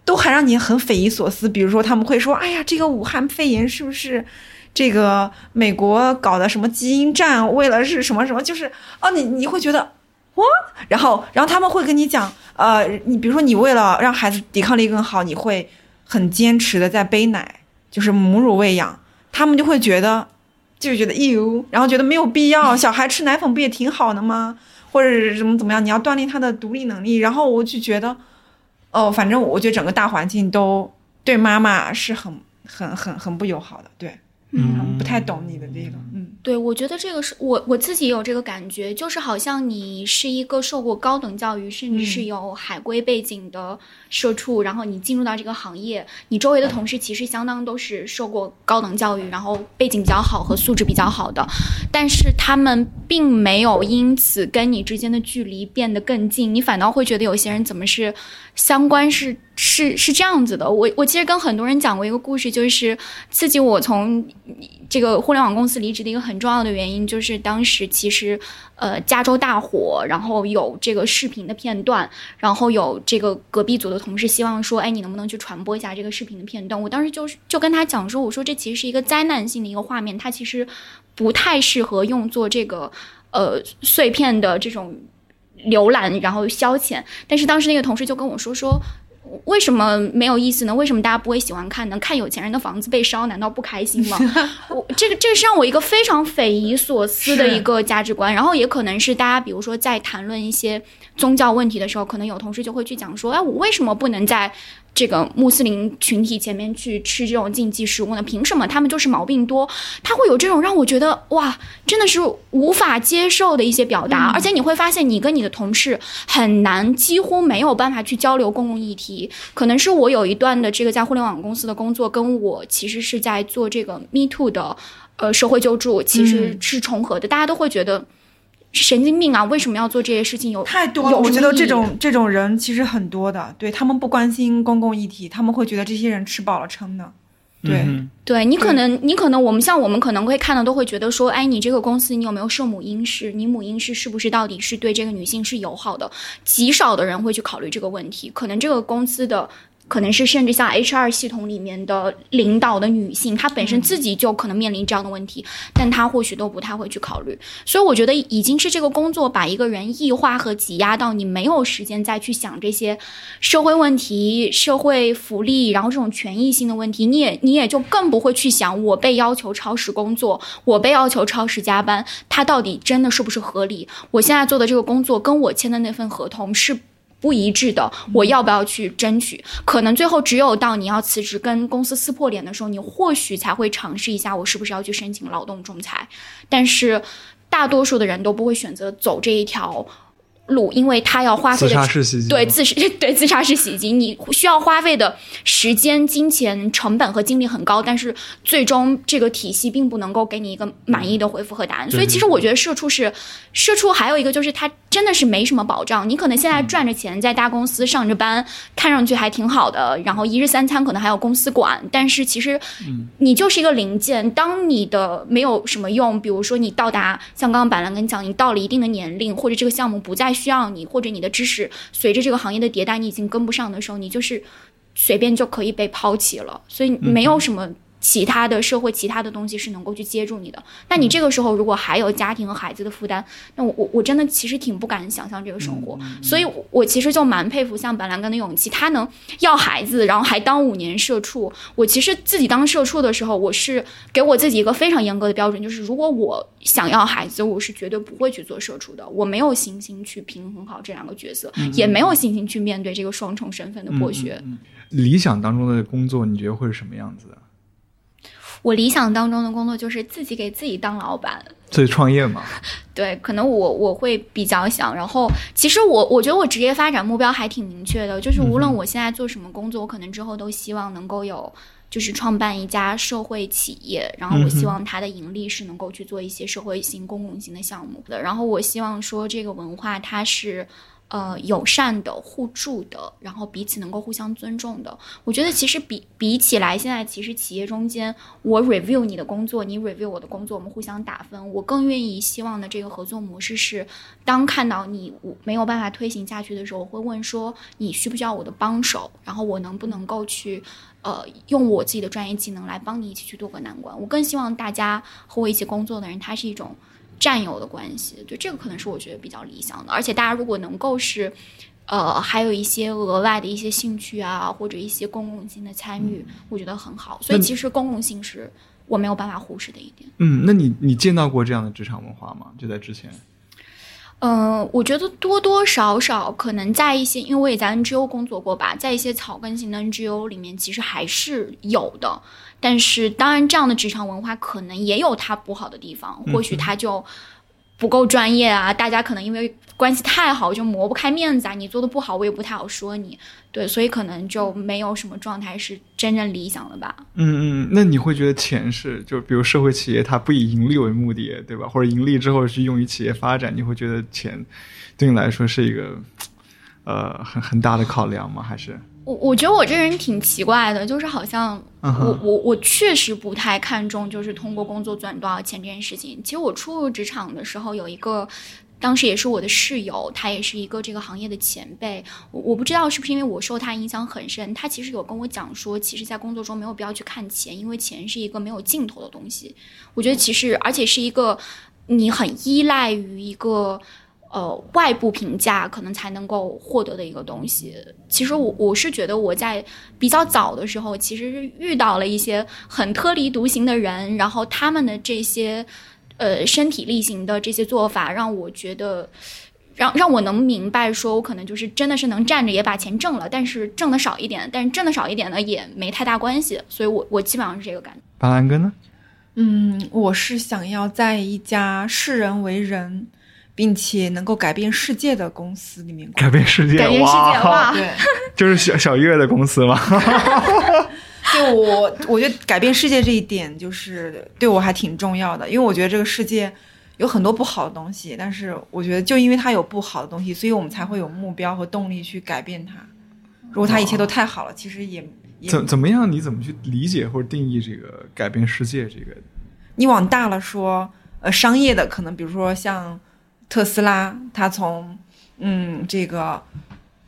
都还让你很匪夷所思。比如说他们会说：“哎呀，这个武汉肺炎是不是？”这个美国搞的什么基因战，为了是什么什么，就是哦，你你会觉得哇，然后然后他们会跟你讲，呃，你比如说你为了让孩子抵抗力更好，你会很坚持的在背奶，就是母乳喂养，他们就会觉得就觉得哟，然后觉得没有必要，小孩吃奶粉不也挺好的吗？或者是怎么怎么样，你要锻炼他的独立能力，然后我就觉得，哦，反正我觉得整个大环境都对妈妈是很很很很不友好的，对。嗯，不太懂你的这个，对，我觉得这个是我我自己也有这个感觉，就是好像你是一个受过高等教育，甚至是有海归背景的社畜，然后你进入到这个行业，你周围的同事其实相当都是受过高等教育，然后背景比较好和素质比较好的，但是他们并没有因此跟你之间的距离变得更近，你反倒会觉得有些人怎么是相关是是是这样子的。我我其实跟很多人讲过一个故事，就是刺激我从。这个互联网公司离职的一个很很重要的原因，就是当时其实，呃，加州大火，然后有这个视频的片段，然后有这个隔壁组的同事希望说，哎，你能不能去传播一下这个视频的片段？我当时就是就跟他讲说，我说这其实是一个灾难性的一个画面，它其实不太适合用作这个呃碎片的这种浏览然后消遣。但是当时那个同事就跟我说说。为什么没有意思呢？为什么大家不会喜欢看呢？看有钱人的房子被烧，难道不开心吗？<laughs> 我这个这个是让我一个非常匪夷所思的一个价值观。然后也可能是大家，比如说在谈论一些宗教问题的时候，可能有同事就会去讲说：“哎，我为什么不能在？”这个穆斯林群体前面去吃这种禁忌食物呢？凭什么他们就是毛病多？他会有这种让我觉得哇，真的是无法接受的一些表达。而且你会发现，你跟你的同事很难，几乎没有办法去交流公共议题。可能是我有一段的这个在互联网公司的工作，跟我其实是在做这个 Me Too 的呃社会救助，其实是重合的。大家都会觉得。神经病啊！为什么要做这些事情？有太多了。我觉得这种这种人其实很多的，对他们不关心公共议题，他们会觉得这些人吃饱了撑的。对，对你可能你可能我们像我们可能会看到都会觉得说，哎，你这个公司你有没有设母婴室？你母婴室是不是到底是对这个女性是友好的？极少的人会去考虑这个问题。可能这个公司的。可能是甚至像 HR 系统里面的领导的女性，她本身自己就可能面临这样的问题，但她或许都不太会去考虑。所以我觉得已经是这个工作把一个人异化和挤压到你没有时间再去想这些社会问题、社会福利，然后这种权益性的问题，你也你也就更不会去想我被要求超时工作，我被要求超时加班，它到底真的是不是合理？我现在做的这个工作跟我签的那份合同是。不一致的，我要不要去争取？可能最后只有到你要辞职、跟公司撕破脸的时候，你或许才会尝试一下，我是不是要去申请劳动仲裁。但是，大多数的人都不会选择走这一条。路，因为他要花费的对自杀对 <laughs> 自杀式袭击，你需要花费的时间、金钱成本和精力很高，但是最终这个体系并不能够给你一个满意的回复和答案。所以，其实我觉得社畜是社畜，还有一个就是他真的是没什么保障。你可能现在赚着钱，在大公司上着班，看上去还挺好的，然后一日三餐可能还有公司管，但是其实你就是一个零件。当你的没有什么用，比如说你到达像刚刚板蓝跟你讲，你到了一定的年龄，或者这个项目不再。需要你或者你的知识随着这个行业的迭代，你已经跟不上的时候，你就是随便就可以被抛弃了，所以没有什么。其他的社会，其他的东西是能够去接住你的。但你这个时候如果还有家庭和孩子的负担，那我我我真的其实挺不敢想象这个生活。所以，我其实就蛮佩服像板蓝根的勇气，他能要孩子，然后还当五年社畜。我其实自己当社畜的时候，我是给我自己一个非常严格的标准，就是如果我想要孩子，我是绝对不会去做社畜的。我没有信心去平衡好这两个角色，也没有信心去面对这个双重身份的剥削。理想当中的工作，你觉得会是什么样子的？我理想当中的工作就是自己给自己当老板，自己创业嘛。<laughs> 对，可能我我会比较想。然后，其实我我觉得我职业发展目标还挺明确的，就是无论我现在做什么工作，我可能之后都希望能够有，就是创办一家社会企业。然后，我希望它的盈利是能够去做一些社会性、公共性的项目的。然后，我希望说这个文化它是。呃，友善的、互助的，然后彼此能够互相尊重的。我觉得其实比比起来，现在其实企业中间，我 review 你的工作，你 review 我的工作，我们互相打分。我更愿意希望的这个合作模式是，当看到你我没有办法推行下去的时候，我会问说你需不需要我的帮手，然后我能不能够去呃用我自己的专业技能来帮你一起去渡过难关。我更希望大家和我一起工作的人，他是一种。战友的关系，就这个可能是我觉得比较理想的。而且大家如果能够是，呃，还有一些额外的一些兴趣啊，或者一些公共性的参与，我觉得很好。所以其实公共性是我没有办法忽视的一点。嗯，那你你见到过这样的职场文化吗？就在之前。嗯，我觉得多多少少可能在一些，因为我也在 NGO 工作过吧，在一些草根型的 NGO 里面，其实还是有的。但是，当然，这样的职场文化可能也有它不好的地方，或许它就不够专业啊。大家可能因为关系太好，就磨不开面子啊。你做的不好，我也不太好说你。对，所以可能就没有什么状态是真正理想的吧。嗯嗯，那你会觉得钱是，就比如社会企业它不以盈利为目的，对吧？或者盈利之后是用于企业发展，你会觉得钱对你来说是一个呃很很大的考量吗？还是？我我觉得我这人挺奇怪的，就是好像我我我确实不太看重就是通过工作赚多少钱这件事情。其实我初入职场的时候有一个。当时也是我的室友，他也是一个这个行业的前辈。我我不知道是不是因为我受他影响很深，他其实有跟我讲说，其实，在工作中没有必要去看钱，因为钱是一个没有尽头的东西。我觉得其实，而且是一个你很依赖于一个呃外部评价，可能才能够获得的一个东西。其实我我是觉得我在比较早的时候，其实是遇到了一些很特立独行的人，然后他们的这些。呃，身体力行的这些做法，让我觉得，让让我能明白，说我可能就是真的是能站着也把钱挣了，但是挣的少一点，但是挣的少一点呢，也没太大关系。所以，我我基本上是这个感觉。巴兰哥呢？嗯，我是想要在一家视人为人，并且能够改变世界的公司里面改变世界，改变世界哇！对，<laughs> 就是小小月的公司吗？<laughs> 就我，我觉得改变世界这一点就是对我还挺重要的，因为我觉得这个世界有很多不好的东西，但是我觉得就因为它有不好的东西，所以我们才会有目标和动力去改变它。如果它一切都太好了，其实也怎怎么样？你怎么去理解或者定义这个改变世界这个？你往大了说，呃，商业的可能比如说像特斯拉，它从嗯这个。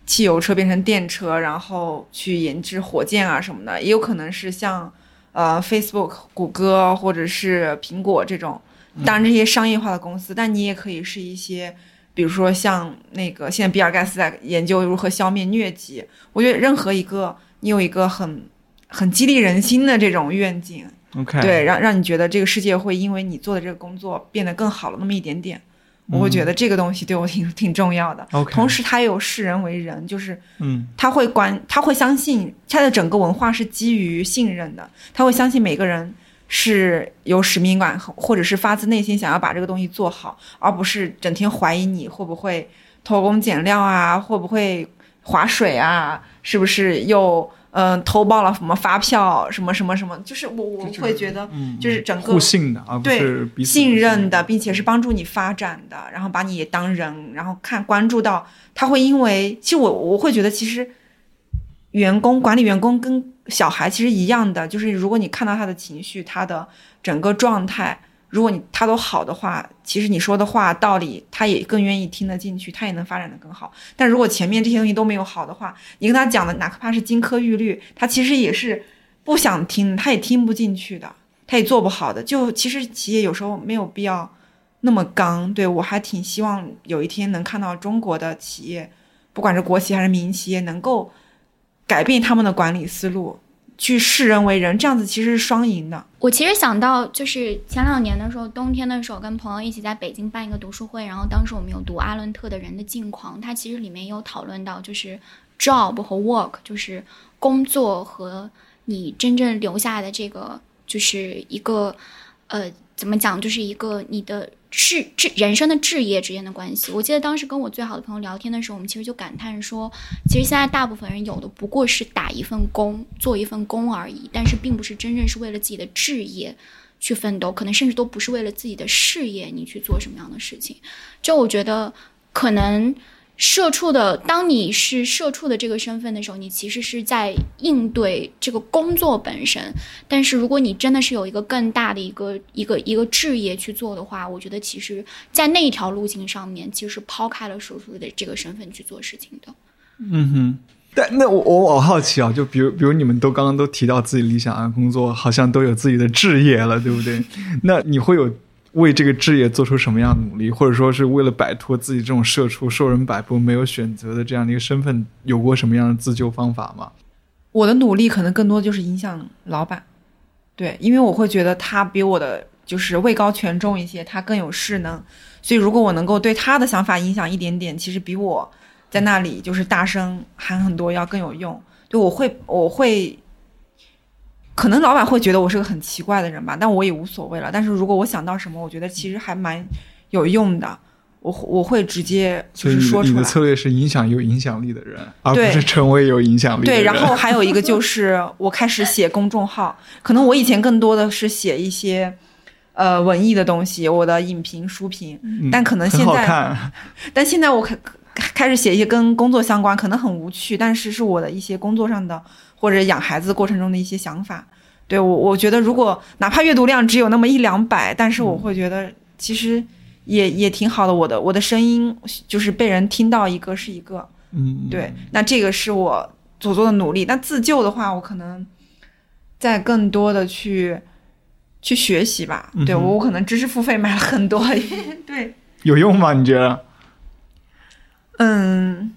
汽油车变成电车，然后去研制火箭啊什么的，也有可能是像，呃，Facebook、谷歌或者是苹果这种，当然这些商业化的公司，但你也可以是一些，比如说像那个现在比尔盖茨在研究如何消灭疟疾。我觉得任何一个你有一个很很激励人心的这种愿景，OK，对，让让你觉得这个世界会因为你做的这个工作变得更好了那么一点点。我会觉得这个东西对我挺挺重要的。同时他有视人为人，就是，嗯，他会关，他会相信他的整个文化是基于信任的。他会相信每个人是有使命感，或者是发自内心想要把这个东西做好，而不是整天怀疑你会不会偷工减料啊，会不会划水啊，是不是又。嗯，投报了什么发票，什么什么什么，就是我我会觉得，就是整个互信的，而不是信任的，并且是帮助你发展的，然后把你当人，然后看关注到他会因为，其实我我会觉得，其实员工管理员工跟小孩其实一样的，就是如果你看到他的情绪，他的整个状态。如果你他都好的话，其实你说的话道理，他也更愿意听得进去，他也能发展的更好。但如果前面这些东西都没有好的话，你跟他讲的哪怕是金科玉律，他其实也是不想听，他也听不进去的，他也做不好的。就其实企业有时候没有必要那么刚。对我还挺希望有一天能看到中国的企业，不管是国企还是民营企业，能够改变他们的管理思路。去视人为人，这样子其实是双赢的。我其实想到，就是前两年的时候，冬天的时候，跟朋友一起在北京办一个读书会，然后当时我们有读阿伦特的人的境况，他其实里面有讨论到，就是 job 和 work，就是工作和你真正留下的这个，就是一个，呃，怎么讲，就是一个你的。是这人生的置业之间的关系。我记得当时跟我最好的朋友聊天的时候，我们其实就感叹说，其实现在大部分人有的不过是打一份工，做一份工而已，但是并不是真正是为了自己的置业去奋斗，可能甚至都不是为了自己的事业你去做什么样的事情。就我觉得可能。社畜的，当你是社畜的这个身份的时候，你其实是在应对这个工作本身。但是，如果你真的是有一个更大的一个一个一个置业去做的话，我觉得其实，在那一条路径上面，其实抛开了社畜的这个身份去做事情的。嗯哼，但那我我我好奇啊，就比如比如你们都刚刚都提到自己理想的工作，好像都有自己的置业了，对不对？<laughs> 那你会有？为这个置业做出什么样的努力，或者说是为了摆脱自己这种社畜、受人摆布、没有选择的这样的一个身份，有过什么样的自救方法吗？我的努力可能更多就是影响老板，对，因为我会觉得他比我的就是位高权重一些，他更有势能。所以如果我能够对他的想法影响一点点，其实比我在那里就是大声喊很多要更有用。对我会我会，可能老板会觉得我是个很奇怪的人吧，但我也无所谓了。但是如果我想到什么，我觉得其实还蛮有用的。我我会直接就是说出来。你的策略是影响有影响力的人，而不是成为有影响力的对，然后还有一个就是我开始写公众号，可能我以前更多的是写一些呃文艺的东西，我的影评、书评，嗯但可能现在，看，但现在我开开始写一些跟工作相关，可能很无趣，但是是我的一些工作上的或者养孩子过程中的一些想法。对我，我觉得如果哪怕阅读量只有那么一两百，但是我会觉得其实也也挺好的。我的我的声音就是被人听到一个是一个，嗯，对，那这个是我所做的努力。那自救的话，我可能在更多的去去学习吧。对我，我可能知识付费买了很多。<laughs> 对，有用吗？你觉得？嗯，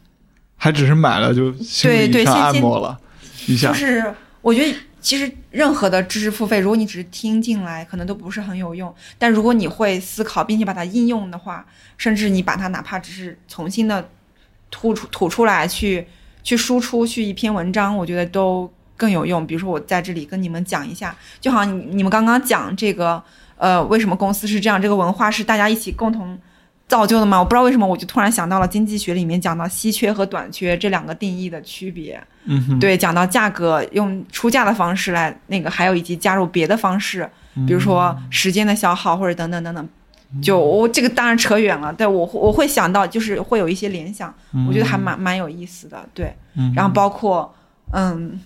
还只是买了就心对理上对先先按摩了一下，就是我觉得其实任何的知识付费，如果你只是听进来，可能都不是很有用。但如果你会思考，并且把它应用的话，甚至你把它哪怕只是重新的吐出吐出来，去去输出去一篇文章，我觉得都更有用。比如说我在这里跟你们讲一下，就好像你你们刚刚讲这个，呃，为什么公司是这样，这个文化是大家一起共同。造就的吗？我不知道为什么，我就突然想到了经济学里面讲到稀缺和短缺这两个定义的区别。嗯，对，讲到价格用出价的方式来那个，还有以及加入别的方式，比如说时间的消耗或者等等等等。就我这个当然扯远了，对我我会想到就是会有一些联想，我觉得还蛮蛮有意思的。对，嗯然后包括嗯，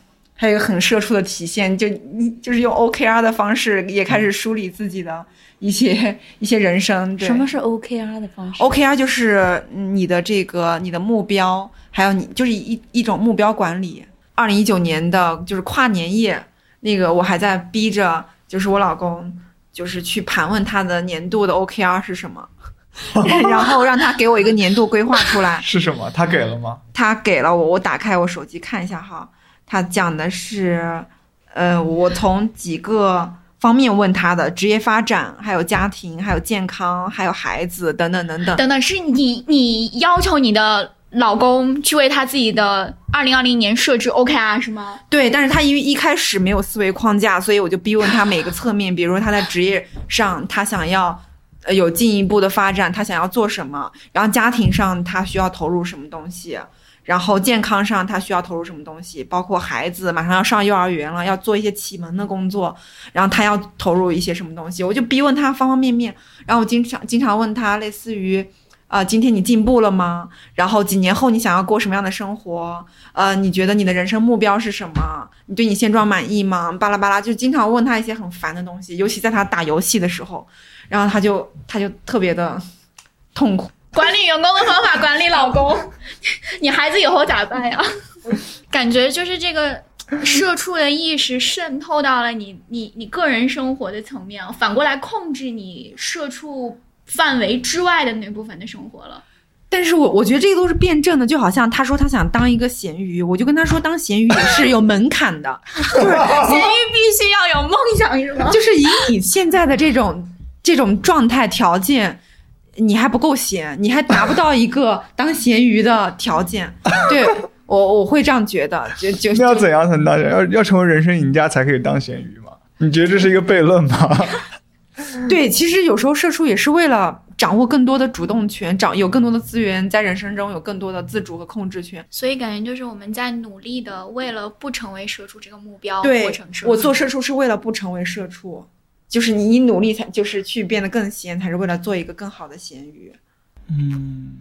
还有一个很社畜的体现，就你就是用 OKR 的方式也开始梳理自己的一些一些人生。对什么是 OKR 的方式 OKR 就是你的这个你的目标，还有你就是一一种目标管理。二零一九年的就是跨年夜，那个我还在逼着就是我老公，就是去盘问他的年度的 OKR 是什么，<laughs> 然后让他给我一个年度规划出来。<laughs> 是什么？他给了吗？他给了我，我打开我手机看一下哈，他讲的是，呃，我从几个方面问他的职业发展，还有家庭，还有健康，还有孩子等等等等。等等，是你你要求你的老公去为他自己的二零二零年设置 OKR 是吗？对，但是他因为一开始没有思维框架，所以我就逼问他每个侧面，比如说他在职业上，他想要呃有进一步的发展，他想要做什么，然后家庭上他需要投入什么东西，然后健康上他需要投入什么东西，包括孩子马上要上幼儿园了，要做一些启蒙的工作，然后他要投入一些什么东西，我就逼问他方方面面，然后我经常经常问他类似于。啊、今天你进步了吗？然后几年后你想要过什么样的生活？呃，你觉得你的人生目标是什么？你对你现状满意吗？巴拉巴拉，就经常问他一些很烦的东西，尤其在他打游戏的时候，然后他就他就特别的痛苦。管理员工的方法管理老公，<laughs> 你孩子以后咋办呀？感觉就是这个社畜的意识渗透到了你你你个人生活的层面，反过来控制你社畜范围之外的那部分的生活了。但是我我觉得这个都是辩证的，就好像他说他想当一个咸鱼，我就跟他说当咸鱼也是有门槛的，<laughs> 咸鱼必须要有梦想，是吗？就是以你现在的这种这种状态条件，你还不够咸，你还达不到一个 <laughs> 当咸鱼的条件。<laughs> 对我我会这样觉得，就就就那要怎样才能当人？要要成为人生赢家才可以当咸鱼吗？你觉得这是一个悖论吗？<laughs> 对，其实有时候社畜也是为了掌握更多的主动权，掌有更多的资源，在人生中有更多的自主和控制权。所以感觉就是我们在努力的为了不成为社畜这个目标对。我做社畜是为了不成为社畜，就是你你努力才就是去变得更闲，才是为了做一个更好的咸鱼。嗯，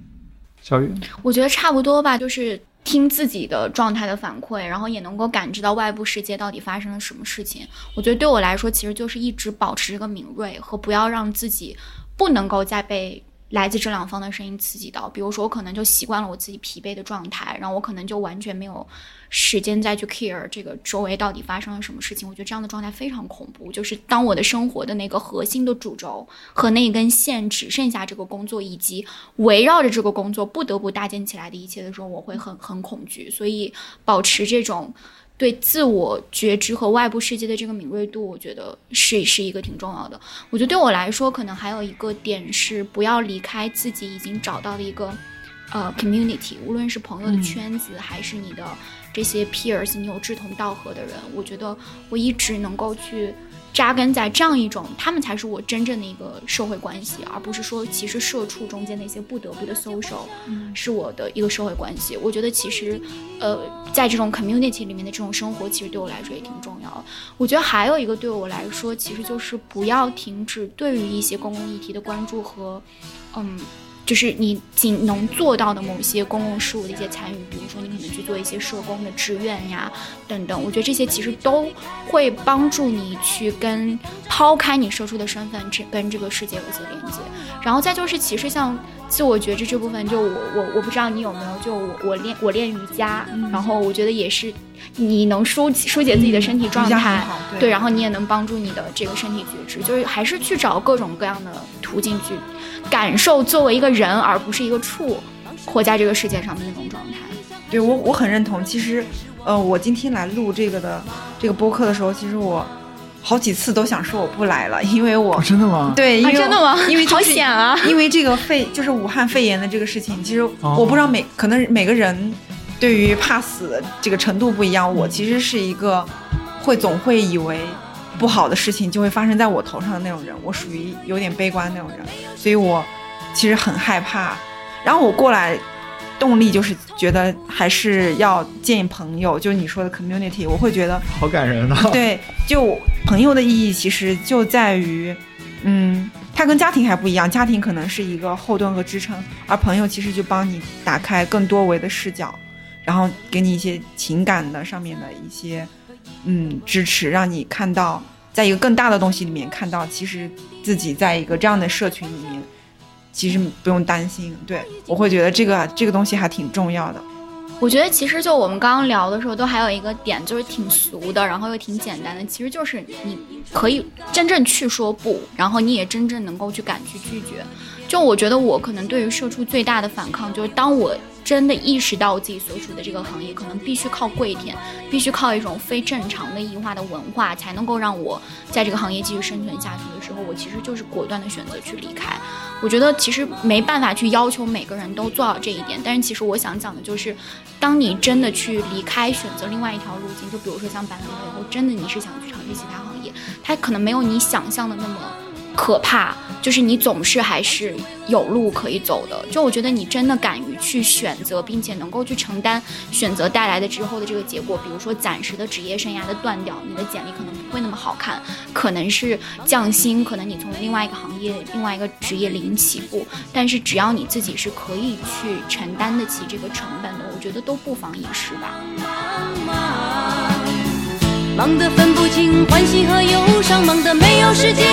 小雨，我觉得差不多吧，就是听自己的状态的反馈，然后也能够感知到外部世界到底发生了什么事情。我觉得对我来说，其实就是一直保持这个敏锐和不要让自己不能够再被。来自这两方的声音刺激到，比如说我可能就习惯了我自己疲惫的状态，然后我可能就完全没有时间再去 care 这个周围到底发生了什么事情。我觉得这样的状态非常恐怖，就是当我的生活的那个核心的主轴和那一根线只剩下这个工作以及围绕着这个工作不得不搭建起来的一切的时候，我会很很恐惧。所以保持这种对自我觉知和外部世界的这个敏锐度，我觉得是是一个挺重要的。我觉得对我来说，可能还有一个点是不要离开自己已经找到的一个呃 community，无论是朋友的圈子，还是你的这些 peers，你有志同道合的人，我觉得我一直能够去。扎根在这样一种，他们才是我真正的一个社会关系，而不是说其实社畜中间那些不得不的 social，是我的一个社会关系。我觉得其实，呃，在这种 community 里面的这种生活，其实对我来说也挺重要的。我觉得还有一个对我来说，其实就是不要停止对于一些公共议题的关注和，嗯。就是你仅能做到的某些公共事务的一些参与，比如说你可能去做一些社工的志愿呀，等等。我觉得这些其实都会帮助你去跟抛开你社畜的身份，这跟这个世界有一些连接。然后再就是，其实像自我觉知这部分，就我我我不知道你有没有，就我我练我练瑜伽，然后我觉得也是你能疏疏解自己的身体状态，对，然后你也能帮助你的这个身体觉知，就是还是去找各种各样的途径去。感受作为一个人，而不是一个畜，活在这个世界上的那种状态。对我，我很认同。其实，呃，我今天来录这个的这个播客的时候，其实我好几次都想说我不来了，<laughs> 因为我真的吗？对，因为真的吗？因为好险啊！<laughs> 因为这个肺就是武汉肺炎的这个事情，其实我不知道每可能每个人对于怕死这个程度不一样。我其实是一个会总会以为。不好的事情就会发生在我头上的那种人，我属于有点悲观那种人，所以我其实很害怕。然后我过来，动力就是觉得还是要见朋友，就你说的 community，我会觉得好感人啊。对，就朋友的意义其实就在于，嗯，它跟家庭还不一样，家庭可能是一个后盾和支撑，而朋友其实就帮你打开更多维的视角，然后给你一些情感的上面的一些。嗯，支持让你看到，在一个更大的东西里面看到，其实自己在一个这样的社群里面，其实不用担心。对我会觉得这个这个东西还挺重要的。我觉得其实就我们刚刚聊的时候，都还有一个点，就是挺俗的，然后又挺简单的，其实就是你可以真正去说不，然后你也真正能够去敢去拒绝。就我觉得我可能对于社畜最大的反抗，就是当我。真的意识到自己所处的这个行业可能必须靠跪舔，必须靠一种非正常的异化的文化才能够让我在这个行业继续生存下去的时候，我其实就是果断的选择去离开。我觉得其实没办法去要求每个人都做到这一点，但是其实我想讲的就是，当你真的去离开，选择另外一条路径，就比如说像板蓝以后，真的你是想去尝试其他行业，它可能没有你想象的那么。可怕，就是你总是还是有路可以走的。就我觉得你真的敢于去选择，并且能够去承担选择带来的之后的这个结果，比如说暂时的职业生涯的断掉，你的简历可能不会那么好看，可能是降薪，可能你从另外一个行业、另外一个职业零起步。但是只要你自己是可以去承担得起这个成本的，我觉得都不妨一试吧。忙得分不清欢喜和忧伤，忙得没有时间。